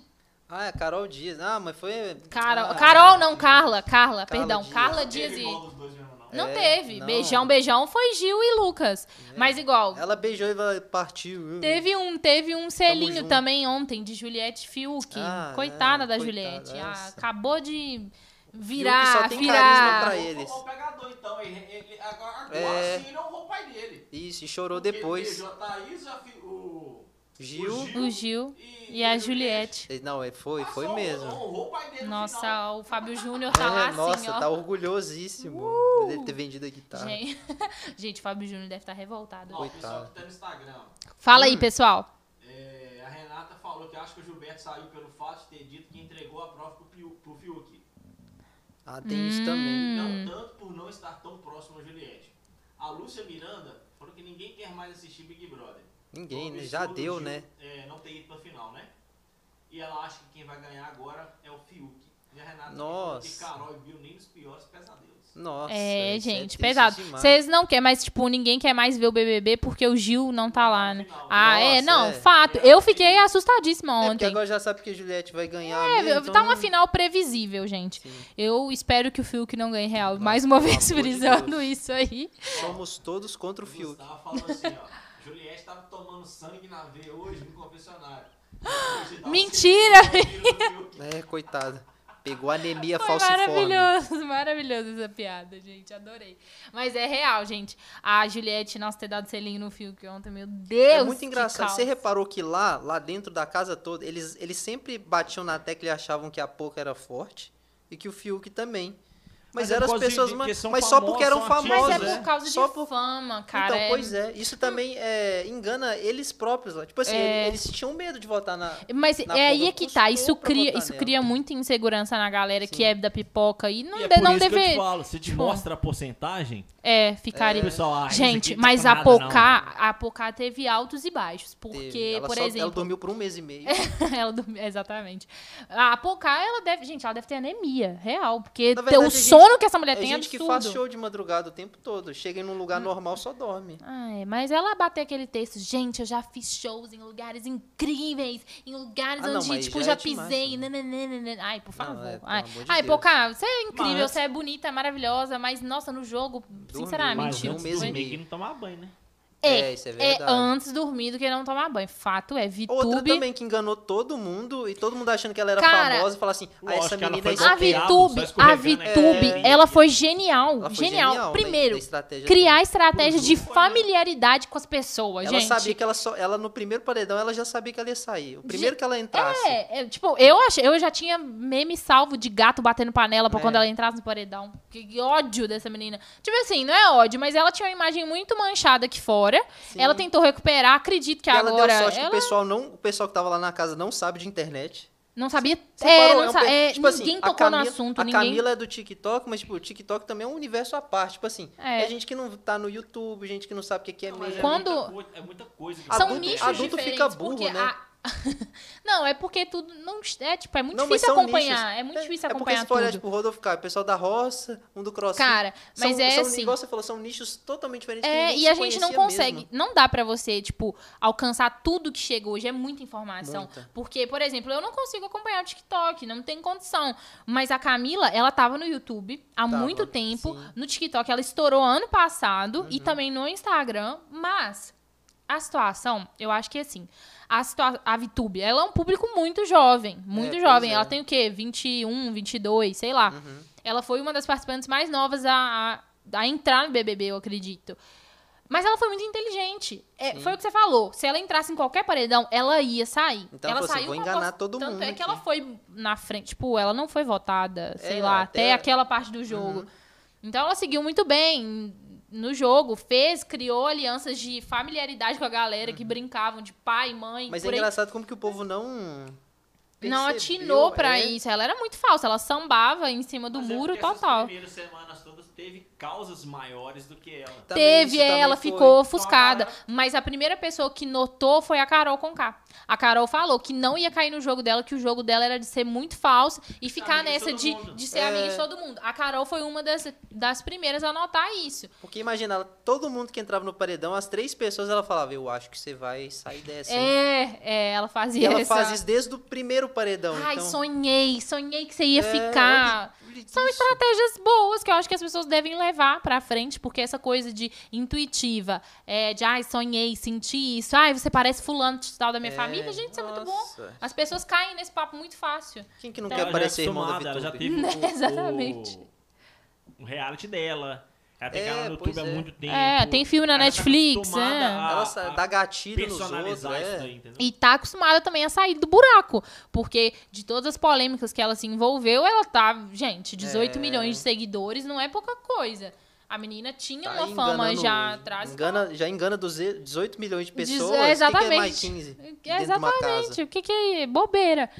Ah, é Carol Dias. Ah, mas foi. Carol, ah, Carol não, Carla, Carla, perdão, Dias. Carla Dias e... igual dos dois mesmo, não. Não É, teve. não. Beijão, beijão foi Gil e Lucas. Mas igual, Ela beijou e partiu. teve um, teve um selinho também ontem de Juliette Fiuk. Ah, coitada é, da coitada, Juliette. Ah, acabou de Fiuk virar, só tem virar. carisma pra Ele eles. o pegador, então. Ele, ele, agora, agora É. sim ele honrou o pai dele. Isso, e chorou Porque depois. Ele beijou a Thaís, a Fi- o, Gil. O Gil e a Juliette. Não, é, foi, foi Passou, mesmo. Honrou. Nossa, o Fábio Júnior tá lá É, nossa, assim, ó. Uh! tá orgulhosíssimo dele ter vendido a guitarra. Gente, [LAUGHS] gente, o Fábio Júnior deve estar revoltado. Ó, o pessoal Coitado. que tá no Instagram. Fala Hum. aí, pessoal. É, a Renata falou que acha que o Gilberto saiu pelo fato de ter dito que entregou a prova pro, Piu- pro Fiuk. Ah, tem isso também. Hum. Não tanto por não estar tão próximo a Juliette. A Lúcia Miranda falou que ninguém quer mais assistir Big Brother. Ninguém, né? Já deu, né? é, não ter ido pra final, né? E ela acha que quem vai ganhar agora é o Fiuk. E a Renata Nossa. que Carol e Bill nem nos piores pesadelos. Nossa. É, isso gente, triste pesado. Vocês não querem, mas, tipo, ninguém quer mais ver o BBB porque o Gil não tá lá, né? Ah, é, Nossa, não, é. fato. Eu fiquei assustadíssima É, porque ontem. agora já sabe que a Juliette vai ganhar. É, mesmo, tá então uma não- final previsível, gente. Sim. Eu espero que o Fiuk não ganhe real. Nossa, Mais uma vez de frisando Deus. isso aí. Somos todos contra o O Fiuk. Gustavo falou assim, ó. Juliette tava tomando sangue na veia hoje no confessionário. [GASPS] Mentira! É, coitado. Pegou anemia Foi falciforme. maravilhoso, [LAUGHS] maravilhoso essa piada, gente. Adorei. Mas é real, gente. A Juliette, nossa, ter dado selinho no Fiuk ontem, meu Deus. É muito que engraçado. Você reparou que lá, lá dentro da casa toda, eles, eles sempre batiam na tecla e achavam que a Poca era forte e que o Fiuk também. Mas, Mas eram as pessoas, de que mas só porque eram famosos, são Mas famosos. é né? por causa Só de por- fama, cara. então, é- pois é. Isso também é, engana eles próprios. Tipo assim, É. eles tinham medo de votar na. Mas Na é aí é que tá. Isso cria, isso nela. cria muita insegurança na galera que Sim. é da pipoca e não, E é não isso que eu te deve. falo, se te tipo, mostra a porcentagem, É, ficaria. pessoal, ah, Gente, mas tá a. Pocá, a Pocá teve altos e baixos. Porque, ela por só- Ela exemplo. dormiu por um mês e meio. [LAUGHS] ela dormiu- exatamente. A Pocá, ela deve. Gente, ela deve ter anemia, real. Porque o gente- sono que essa mulher É tem é gente que faz show de madrugada o tempo todo. Chega em um lugar normal, só dorme. Ai, mas ela bateu aquele texto, gente, eu já fiz shows em lugares incríveis, em lugares Ah, não, onde, tipo, já já, é demais pisei. também. nananana. Ai, por Não, favor. é, pelo Ai, de Ai. Pocá, você é incrível, Mas- você é bonita, é maravilhosa, mas, nossa, no jogo, Dormiu, sinceramente, Mas antes de e dormir, meio. que não tomar banho, né? É, É, isso é é verdade. antes dormir do que não tomar banho. Fato é, Outra VTube... também que enganou todo mundo e todo mundo achando que ela era Cara, famosa e falar assim: ah, essa ela menina é foi A VTube, a aqui. VTube, É. ela foi genial. Ela foi genial. genial na- Primeiro, na estratégia criar estratégia de né? familiaridade com as pessoas, Ela gente. sabia que ela só. Ela no primeiro paredão ela já sabia que ela ia sair. O primeiro que ela entrasse. É, é, tipo, eu achei, eu já tinha meme salvo de gato batendo panela pra É. quando ela entrasse no paredão. Que, que ódio dessa menina. Tipo assim, não é ódio, mas ela tinha uma imagem muito manchada aqui fora. Sim. Ela tentou recuperar, acredito que E ela agora deu sorte que ela o pessoal não. O pessoal que tava lá na casa não sabe de internet. não sabia. Você É, parou? não um sa- é, tipo assim, ninguém a tocou no Camila- assunto, A ninguém. Camila é do TikTok, mas tipo, o TikTok também é um universo à parte. Tipo assim, É. é, gente que não tá no YouTube, gente que não sabe o que que é Não, mas mesmo. é Quando- É muita coisa. que Adulto- São acontece. nichos adulto diferentes. fica burro, né? a- [LAUGHS] não, é porque tudo não é tipo é muito Não, difícil acompanhar, nichos. é muito difícil É porque acompanhar se for olhar, tipo, o Rodolfo Caio, o pessoal da roça, um do crossfit. Cara, mas são, é são, assim. Igual você falou, são nichos totalmente diferentes. É, e a gente não consegue, mesmo. não dá pra você, tipo, alcançar tudo que chega hoje, é muita informação. Muita. Porque, por exemplo, eu não consigo acompanhar o TikTok, não tem condição. Mas a Camila, ela tava no YouTube há Tava, muito tempo, sim. Uhum. no TikTok ela estourou ano passado e também no Instagram, mas a situação, eu acho que assim, a, situa a VTube, ela é um público muito jovem, muito pois jovem. é. Ela tem o quê? 21, 22, sei lá. Uhum. Ela foi uma das participantes mais novas a, a, a entrar no BBB, eu acredito. Mas ela foi muito inteligente. É, foi o que você falou. Se ela entrasse em qualquer paredão, ela ia sair. Então ela saiu "Vou enganar todo Tanto mundo é que aqui." ela foi na frente. Tipo, ela não foi votada, sei É, lá, até... até- aquela parte do jogo. Uhum. Então ela seguiu muito bem no jogo. Fez, criou alianças de familiaridade com a galera que brincavam de pai, mãe. Uhum. Mas é aí. engraçado como que o povo não. Não percebeu, atinou pra é. isso. Ela era muito falsa. Ela sambava em cima do Mas é muro porque essas total. primeiras semanas todas teve causas maiores do que ela. Também Teve, isso também ela ficou ofuscada. Então, Mas a primeira pessoa que notou foi a Carol Conká. A Carol falou que não ia cair no jogo dela, que o jogo dela era de ser muito falso e ficar amiga nessa de, de ser É. amiga de todo mundo. A Carol foi uma das, das primeiras a notar isso. Porque imagina, ela- todo mundo que entrava no paredão, as três pessoas, ela falava, eu acho que você vai sair dessa. hein?" É, é, ela fazia E ela essa... faz isso desde o primeiro paredão. Ai, então, sonhei, sonhei que você ia É, ficar. olha que- São isso. estratégias boas que eu acho que as pessoas devem levar pra frente, porque essa coisa de intuitiva, é, de ai, sonhei, senti isso, ai, você parece fulano de tal da minha É, família, gente, isso é muito bom. As pessoas caem nesse papo muito fácil. Quem que não Então, quer é parecer irmão da acostumada, Ela já Vitube? [LAUGHS] teve o, Exatamente. o, o reality dela. Ela tem É, canal no YouTube há é. muito tempo. É, tem filme na Ela tá Netflix, acostumada é. a- Ela a dá gatilho nos outros, é. daí? E tá acostumada também a sair do buraco. Porque de todas as polêmicas que ela se envolveu, ela tá. Gente, 18 É. milhões de seguidores não é pouca coisa. A menina tinha Tá uma fama já atrás. Engana, já engana 12 18 milhões de Diz- pessoas. é, O que que é exatamente. mais 15 dentro de uma casa? Exatamente. O que, que é bobeira?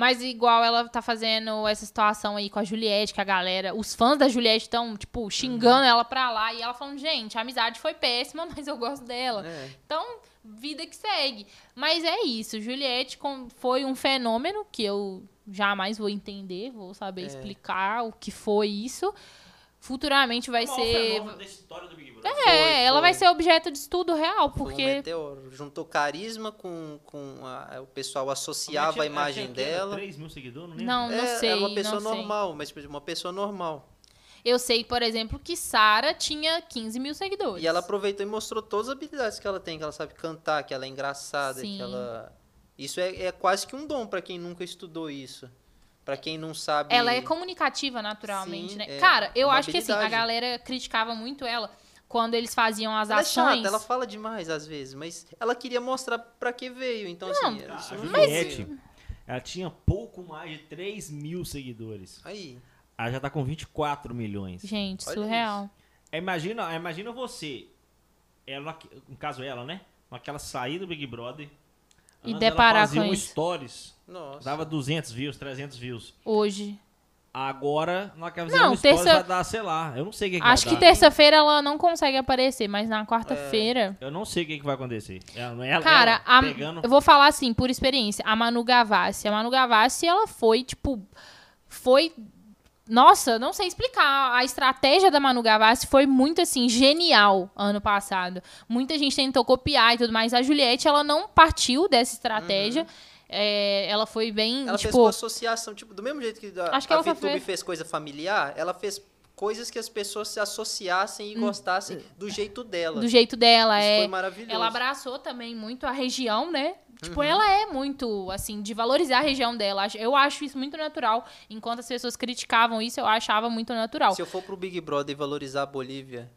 Mas igual ela tá fazendo essa situação aí com a Juliette, que a galera, os fãs da Juliette estão, tipo, xingando ela pra lá. E ela falando, gente, a amizade foi péssima, [LAUGHS] mas eu gosto dela. É. Então, vida que segue. Mas é isso, Juliette foi um fenômeno que eu jamais vou entender, vou saber É. explicar o que foi isso. Futuramente vai ser. fenômeno da história do Big Brother. É, Foi, ela foi. vai ser objeto de estudo real, Foi um porque. meteoro. Juntou carisma com, com a- o pessoal associava tinha- a imagem ela tinha dela. 3 mil seguidores? Não. Não, não É, sei. era uma pessoa não sei. normal, mas tipo, uma pessoa normal. Eu sei, por exemplo, que Sara tinha 15 mil seguidores. E ela aproveitou e mostrou todas as habilidades que ela tem, que ela sabe cantar, que ela é engraçada, Sim. que ela. Isso é, é quase que um dom pra quem nunca estudou isso. Pra quem não sabe. Ela é comunicativa naturalmente, Sim, né? é Cara, eu acho que assim, a galera criticava muito ela quando eles faziam as Ela é ações. chata, ela fala demais às vezes, mas ela queria mostrar pra que veio. Então, Não, assim, isso a Juliette, foi- ela tinha pouco mais de 3 mil seguidores. Aí. Ela já tá com 24 milhões. Gente, Olha surreal. É, Imagina, imagina você, ela, no caso ela, né? Naquela saída do Big Brother. E deparar ela fazia com um isso. stories, Nossa. dava 200 views, 300 views. Hoje. Agora, na casa Não, terça- vai dar, sei lá, eu não sei o que, que Acho que terça-feira ela não consegue aparecer, mas na quarta-feira. Eu não sei o que, que vai acontecer. Ela, ela, Cara, ela a- pegando... eu vou falar assim, por experiência, a Manu Gavassi. A Manu Gavassi, ela foi, tipo. Foi. Nossa, não sei explicar. A estratégia da Manu Gavassi foi muito, assim, genial ano passado. Muita gente tentou copiar e tudo mais. A Juliette, ela não partiu dessa estratégia. É, ela foi bem, Ela fez tipo. uma associação, tipo, do mesmo jeito que a, Acho que a ela VTube fez- fez coisa familiar, ela fez coisas que as pessoas se associassem e gostassem do jeito dela. Hum. Do jeito dela, Isso é. foi maravilhoso. Ela abraçou também muito a região, né? Uhum. Tipo, ela é muito, assim, de valorizar a região dela. Eu acho isso muito natural. Enquanto as pessoas criticavam isso, eu achava muito natural. Se eu for pro Big Brother e valorizar a Bolívia,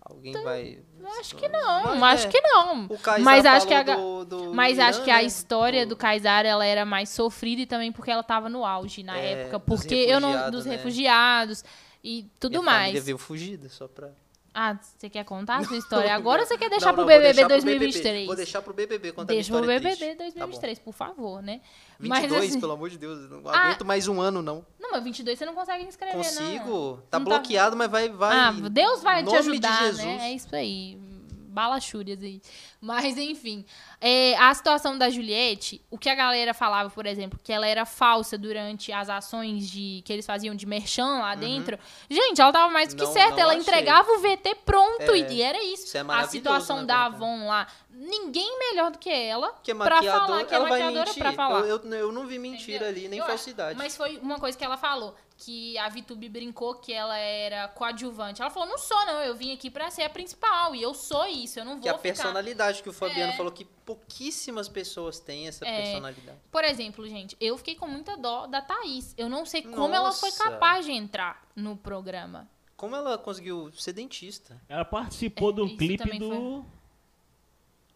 alguém vai... Acho que não, Mas, acho é, que não. O Kaysar Mas acho que a, do, do mas Irã, acho que a né? história do Kaysar ela era mais sofrida e também porque ela tava no auge na É, época, porque eu não dos né? refugiados e tudo Minha mais. família veio fugida, só pra... Ah, você quer contar a sua história agora ou você quer deixar Não, pro não, BBB deixar pro 2023? Vou deixar pro BBB contar Deixa minha pro história BBB triste. Tá bom. 2023, por favor, né? 22, assim- pelo amor de Deus, não Ah, aguento mais um ano, não. Não, mas 22 você não consegue inscrever, não. Consigo. Tá tá- bloqueado, mas vai... vai Ah, Deus vai te ajudar, de Jesus. né? É isso aí. Balachúrias aí. Mas, enfim. é, a situação da Juliette, o que a galera falava, por exemplo, que ela era falsa durante as ações de que eles faziam de merchan lá dentro. Gente, ela tava mais do que Uhum. Não- certa. não ela achei. entregava o VT pronto É, e era isso. isso é a situação na da. Avon lá. Ninguém melhor do que ela Que é pra falar que é ela vai maquiadora mentir. pra falar. Eu, eu, eu não vi mentira ali, nem Eu falsidade. Mas foi uma coisa que ela falou, que a Vitube brincou que ela era coadjuvante. Ela falou, não sou não, eu vim aqui pra ser a principal, e eu sou isso, eu não vou que a ficar... personalidade que o Fabiano É. falou que pouquíssimas pessoas têm essa É. personalidade. Por exemplo, gente, eu fiquei com muita dó da Thaís. Eu não sei como ela foi capaz de entrar no programa. Como ela conseguiu ser dentista? Ela participou É, isso clipe do...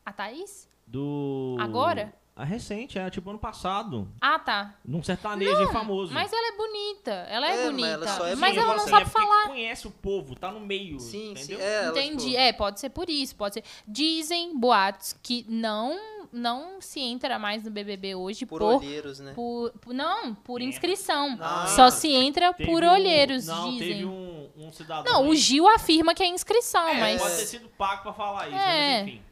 A Thaís? Do... Agora? A recente, é tipo ano passado. Ah, tá. Num sertanejo famoso. Mas ela é bonita. Ela é, É, mas bonita. ela só é mas bonita. ela não Assim, sabe é falar. conhece o povo, tá no meio, Sim, sim. entendeu? É, ela, Entendi. tipo, É, pode ser por isso, pode ser. Dizem boatos que não não se entra mais no BBB hoje por, por, olheiros, né? por, por- não, por inscrição. Ah. Só se entra por um- olheiros, Não, dizem. teve um, um cidadão Não, aí- o Gil afirma que é inscrição, É, mas pode ter sido pago pra falar isso, É. mas enfim.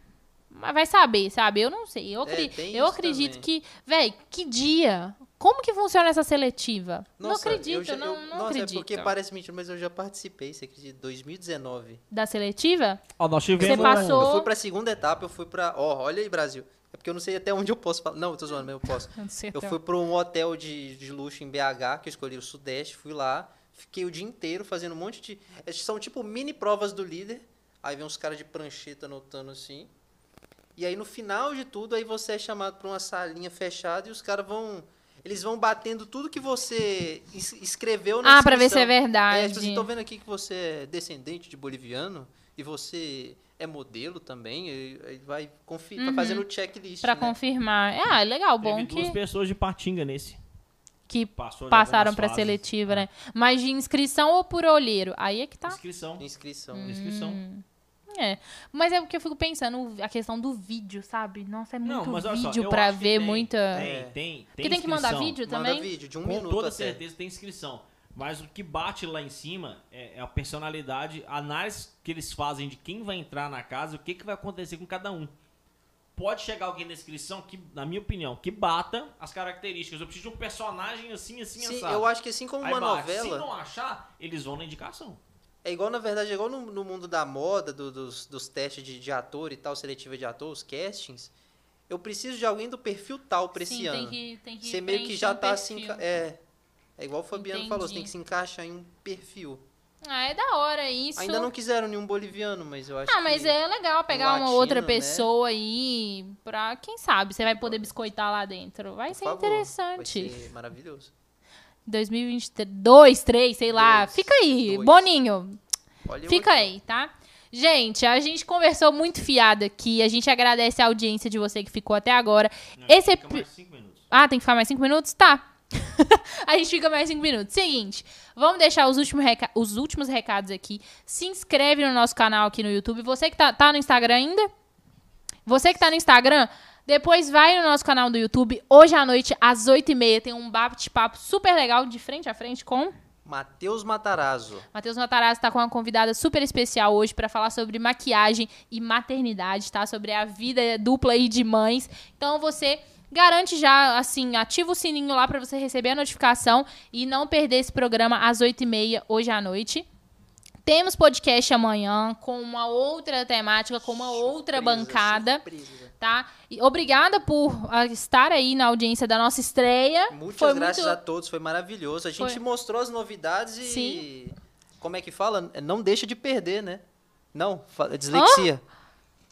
Mas vai saber, sabe? Eu não sei. Eu, acri- É, tem eu acredito também. que, véi, que dia? Como que funciona essa seletiva? não Nossa, acredito, eu já- não, eu- não nossa, acredito. é porque parece mentira, mas eu já participei, você acredita? 2019. Da seletiva? Ó, nós Você tivemos... passou- Eu fui pra segunda etapa, eu fui pra... Ó, olha aí, Brasil. É porque eu não sei até onde eu posso falar. Não, eu tô zoando, mas eu posso. [LAUGHS] Eu não sei Eu fui pra um hotel de, de luxo em BH, que eu escolhi o Sudeste, fui lá, fiquei o dia inteiro fazendo um monte de. esses São tipo mini provas do líder. Aí vem uns caras de prancheta anotando assim. E aí no final de tudo, aí você é chamado pra uma salinha fechada e os caras vão. Eles vão batendo tudo que você es- escreveu na Ah, pra ver se é verdade. É, tipo assim, tô vendo aqui que você é descendente de boliviano e você é modelo também. E, aí vai, confi- vai fazendo o checklist. Pra né? confirmar. Ah, é legal, bom Teve duas que, pessoas de Patinga nesse. que Passou passaram fases. seletiva, né? Mas de inscrição ou por olheiro? Aí é que tá. Inscrição. Inscrição. Inscrição. É. Mas é porque eu fico pensando, a questão do vídeo, sabe? Nossa, é muito Não, só, vídeo eu pra que ver tem, muita. Tem, É. tem, tem. Porque tem que mandar vídeo Manda também? vídeo de um Com minuto toda até. certeza tem inscrição. Mas o que bate lá em cima é, é a personalidade, a análise que eles fazem de quem vai entrar na casa e o que, que vai acontecer com cada um. Pode chegar alguém na inscrição que, na minha opinião, que bata as características. Eu preciso de um personagem assim, assim, Sim, assado. eu acho que assim como Aí uma bate. Se novela. não achar, eles vão na indicação. É igual, na verdade, é igual no, no mundo da moda, do- dos, dos testes de, de ator e tal, seletiva de ator, os castings. Eu preciso de alguém do perfil tal pra esse Sim, ano. tem que, tem que Você meio que já um tá assim. É. É igual o Fabiano falou, você tem Entendi. que se encaixar em um perfil. Ah, é da hora isso. Ainda não quiseram nenhum boliviano, mas eu acho Ah, mas é legal pegar uma latino, outra né? pessoa aí pra, quem sabe, você vai poder biscoitar lá dentro. Vai por ser favor, interessante. Vai ser maravilhoso. 2022, 3, sei lá. Dois, Fica aí, dois. Boninho. Olha Fica aí, tá? Gente, a gente conversou muito fiado aqui. A gente agradece a audiência de você que ficou até agora. Esse mais cinco minutos. Ah, tem que ficar mais cinco minutos? Tá. [LAUGHS] a gente fica mais cinco minutos. Seguinte, vamos deixar os últimos, reca- os últimos recados aqui. Se inscreve no nosso canal aqui no YouTube. Você que tá, tá no Instagram ainda? Você que tá no Instagram, depois vai no nosso canal do YouTube. Hoje à noite, às 8h30, tem um bate-papo super legal de frente a frente com... Matheus Matarazzo. Matheus Matarazzo está com uma convidada super especial hoje para falar sobre maquiagem e maternidade, tá? Sobre a vida dupla aí de mães. Então você garante já, assim, ativa o sininho lá para você receber a notificação e não perder esse programa às 8h30 hoje à noite. Temos podcast amanhã com uma outra temática, com uma outra Surpresa, bancada, surpresa. Tá? E obrigada por ah, estar aí na audiência da nossa estreia. Muitas Foi graças muito... a todos, foi maravilhoso. A gente Foi. mostrou as novidades e. Sim. Como é que fala? Não deixa de perder, né? Não, dislexia.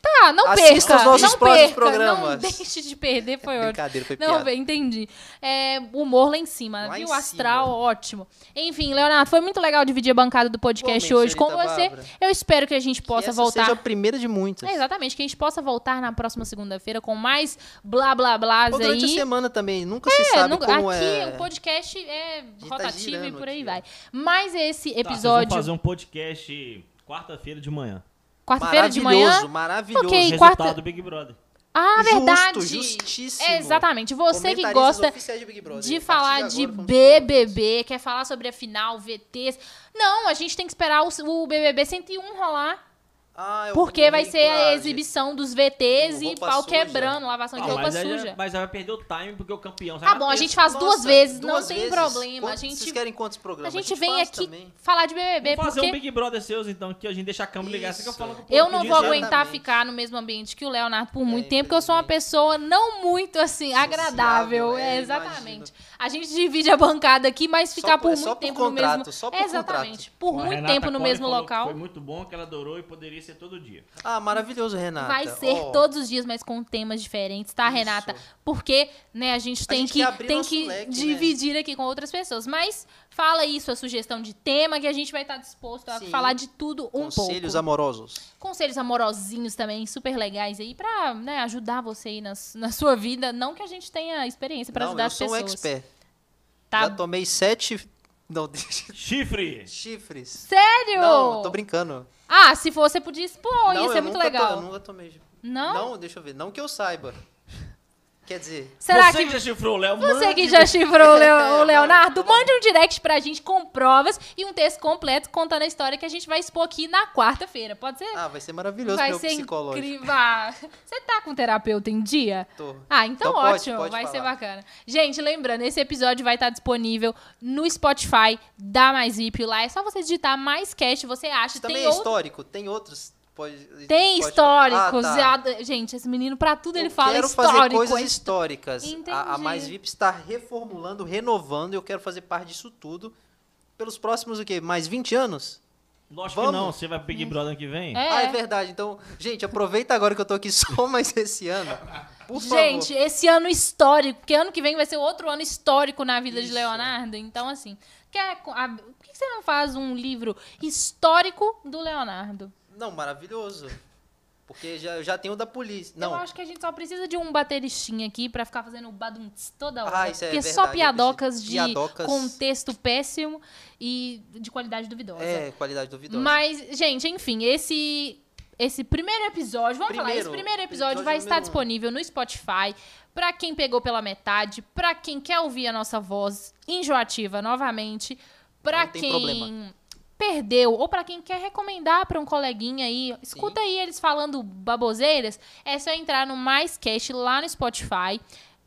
Tá, não Assista perca. os nossos não próximos perca, programas. Não deixe de perder, foi ótimo. Brincadeira, foi Não, piada. bem, entendi. É, humor lá em cima, Lá em viu? Astral, cima. ótimo. Enfim, Leonardo, foi muito legal dividir a bancada do podcast hoje com você. Bárbara. Eu espero que a gente Que possa essa voltar. seja a primeira de muitas. É, exatamente, que a gente possa voltar na próxima segunda-feira com mais blá blá blás Ou durante aí. a semana também. Nunca se É, sabe não- como aqui é. o podcast é tá rotativo e girando por aí aqui, vai. Mas esse Tá, episódio, fazer um podcast quarta-feira de manhã. Quarta-feira de manhã. maravilhoso. Ok. E Resultado quarta- do Big Brother. Ah, Justo, verdade. justíssimo. É, exatamente. Você que gosta de Big Brother. de falar agora, de vamos BBB, quer falar sobre a final, VTs. Não, a gente tem que esperar o, o BBB 101 rolar. Ah, eu Porque vai ser a exibição dos VTs e pau suja. quebrando, lavação de Ah, roupa mas, suja. mas aí vai perder o time porque o campeão sai Tá na bom, a gente faz Nossa, duas vezes, não duas tem vezes? problema. A gente, Vocês querem quantos a programas? gente vem aqui também. falar de BBB, Vamos fazer porque um Big Brother seus, então, que a gente deixa a câmera ligada. Que eu eu não vou aguentar Exatamente. ficar no mesmo ambiente que o Leonardo por muito É, tempo, porque eu sou uma pessoa não muito, assim, agradável. é, É, imagino. A gente divide a bancada aqui, mas ficar por- por é só muito por tempo contrato, no mesmo... só por Exatamente. contrato. Por a muito Renata tempo no mesmo local. Foi muito bom, que ela adorou e poderia ser todo dia. Ah, maravilhoso, Renata. Vai ser Ó, todos os dias, mas com temas diferentes, tá, Isso. Renata? Porque, né, a gente tem gente que, tem que leque, né? dividir aqui com outras pessoas. Mas fala aí sua sugestão de tema que a gente vai estar disposto a Sim. falar de tudo um Conselhos pouco. amorosos. Conselhos amorosinhos também, super legais aí, pra né, ajudar você aí nas- na, sua vida. Não que a gente tenha experiência pra Não, ajudar eu as sou um pessoas. expert. Tá Já tomei sete... Não, [LAUGHS] deixa- Chifre! chifres. Sério? Não, tô brincando. Ah, se fosse, podia expor, não, ia ser muito nunca to- legal. eu nunca tomei... Não? Não, deixa eu ver. Não que eu saiba. Quer dizer... Será Você que que já chifrou o Léo? Você mande- que já chifrou o, Leo- o [LAUGHS] Leonardo, mande um direct pra gente com provas e um texto completo contando a história que a gente vai expor aqui na quarta-feira. Pode ser? Ah, vai ser maravilhoso vai meu ser psicológico. incrível. Ah, Você tá com terapeuta em dia? Tô. Ah, então, Então pode, ótimo, pode vai ser falar. bacana. Gente, lembrando, esse episódio vai estar disponível no Spotify da Mais VIP. Lá é só você digitar mais cast, você acha. Isso também tem é outro- histórico. Tem outros... Pode, Tem pode- históricos. Ah, tá. Gente, esse menino, pra tudo ele Eu fala quero histórico. fazer coisas é históricas. A, a. Mais VIP está reformulando, renovando, e eu quero fazer parte disso tudo. Pelos próximos, o quê? Mais 20 anos? Lógico Vamos. que não, você vai pro Big Brother ano que vem? É. Ah, é verdade. Então, gente, aproveita agora que eu tô aqui [LAUGHS] só mais esse ano. Por Gente, favor. esse ano histórico, porque ano que vem vai ser outro ano histórico na vida de Isso. Leonardo. Então, assim, quer, a- por que você não faz um livro histórico do Leonardo? Não, maravilhoso. Porque já, eu já tenho o da polícia. Eu Não, acho que a gente só precisa de um bateristinha aqui pra ficar fazendo badunts toda hora. Ah, isso é porque verdade, só eu piadocas de Piadocas. contexto péssimo e de qualidade duvidosa. é qualidade duvidosa. Mas, gente, enfim, esse esse primeiro episódio, vamos falar, esse Primeiro, primeiro episódio episódio vai estar disponível no Spotify. Pra quem pegou pela metade, pra quem quer ouvir a nossa voz enjoativa novamente, tem quem problema. Perdeu ou pra quem quer recomendar pra um coleguinha aí, escuta aí eles falando baboseiras, é só entrar no Mais Cast lá no Spotify.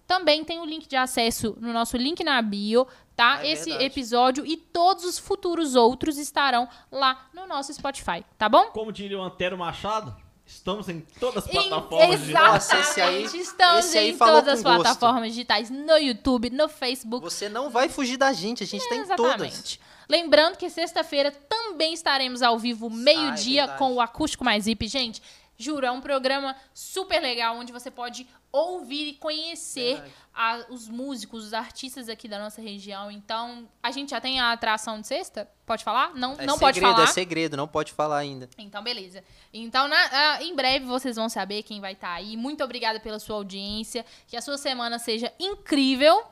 Também tem o link de acesso no nosso link na bio, tá? Ah, é Esse verdade. episódio e todos os futuros outros estarão lá no nosso Spotify, tá bom? Como diria o Antero Machado, estamos em todas as plataformas digitais. Aí- Exatamente. Estamos em todas as com gosto. plataformas digitais, no YouTube, no Facebook. Você não vai fugir da gente, a gente tá em todas. Lembrando que sexta-feira também estaremos ao vivo, meio-dia, verdade. com o Acústico Mais VIP. Gente, juro, é um programa super legal, onde você pode ouvir e conhecer a- os músicos, os artistas aqui da nossa região. Então, a gente já tem a atração de sexta? Pode falar? Não, É não pode segredo, falar. é segredo, não pode falar ainda. Então, beleza. Então, na- ah, em breve vocês vão saber quem vai estar aí. Muito obrigada pela sua audiência. Que a sua semana seja incrível.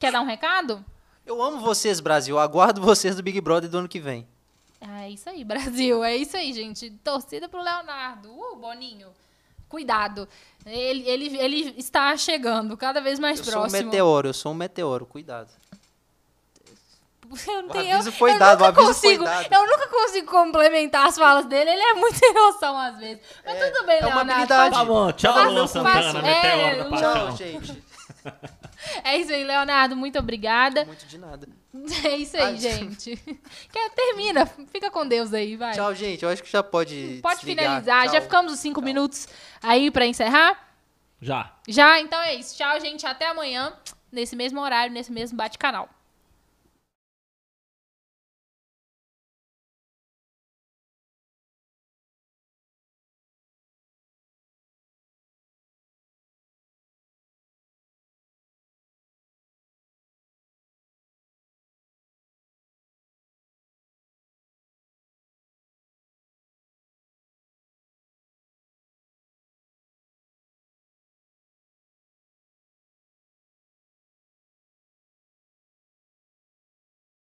Quer dar um recado? Eu amo vocês, Brasil. Aguardo vocês do Big Brother do ano que vem. Ah, É isso aí, Brasil. É isso aí, gente. Torcida pro Leonardo. Uh, Boninho. Cuidado. Ele, ele, ele está chegando cada vez mais Eu sou um próximo. meteoro, eu sou um meteoro, cuidado. Eu, não O tenho- aviso foi eu dado, o nunca aviso foi consigo, dado. Eu nunca consigo complementar as falas dele. Ele é muito [LAUGHS] sem noção às vezes. Mas tudo bem, é uma Leonardo. habilidade. Tá bom, tchau, Luan Santana, meteoro é, da um- paixão. Tchau, gente. [LAUGHS] É isso aí, Leonardo. Muito obrigada. Muito de nada. É isso aí, Ai, [LAUGHS] gente. Que- Termina. Fica com Deus aí, vai. Tchau, gente. Eu acho que já pode. Pode desligar. finalizar. Já Tchau. ficamos os cinco minutos aí pra encerrar? Já. Já? Então é isso. Tchau, gente. Até amanhã, nesse mesmo horário, nesse mesmo bate-canal.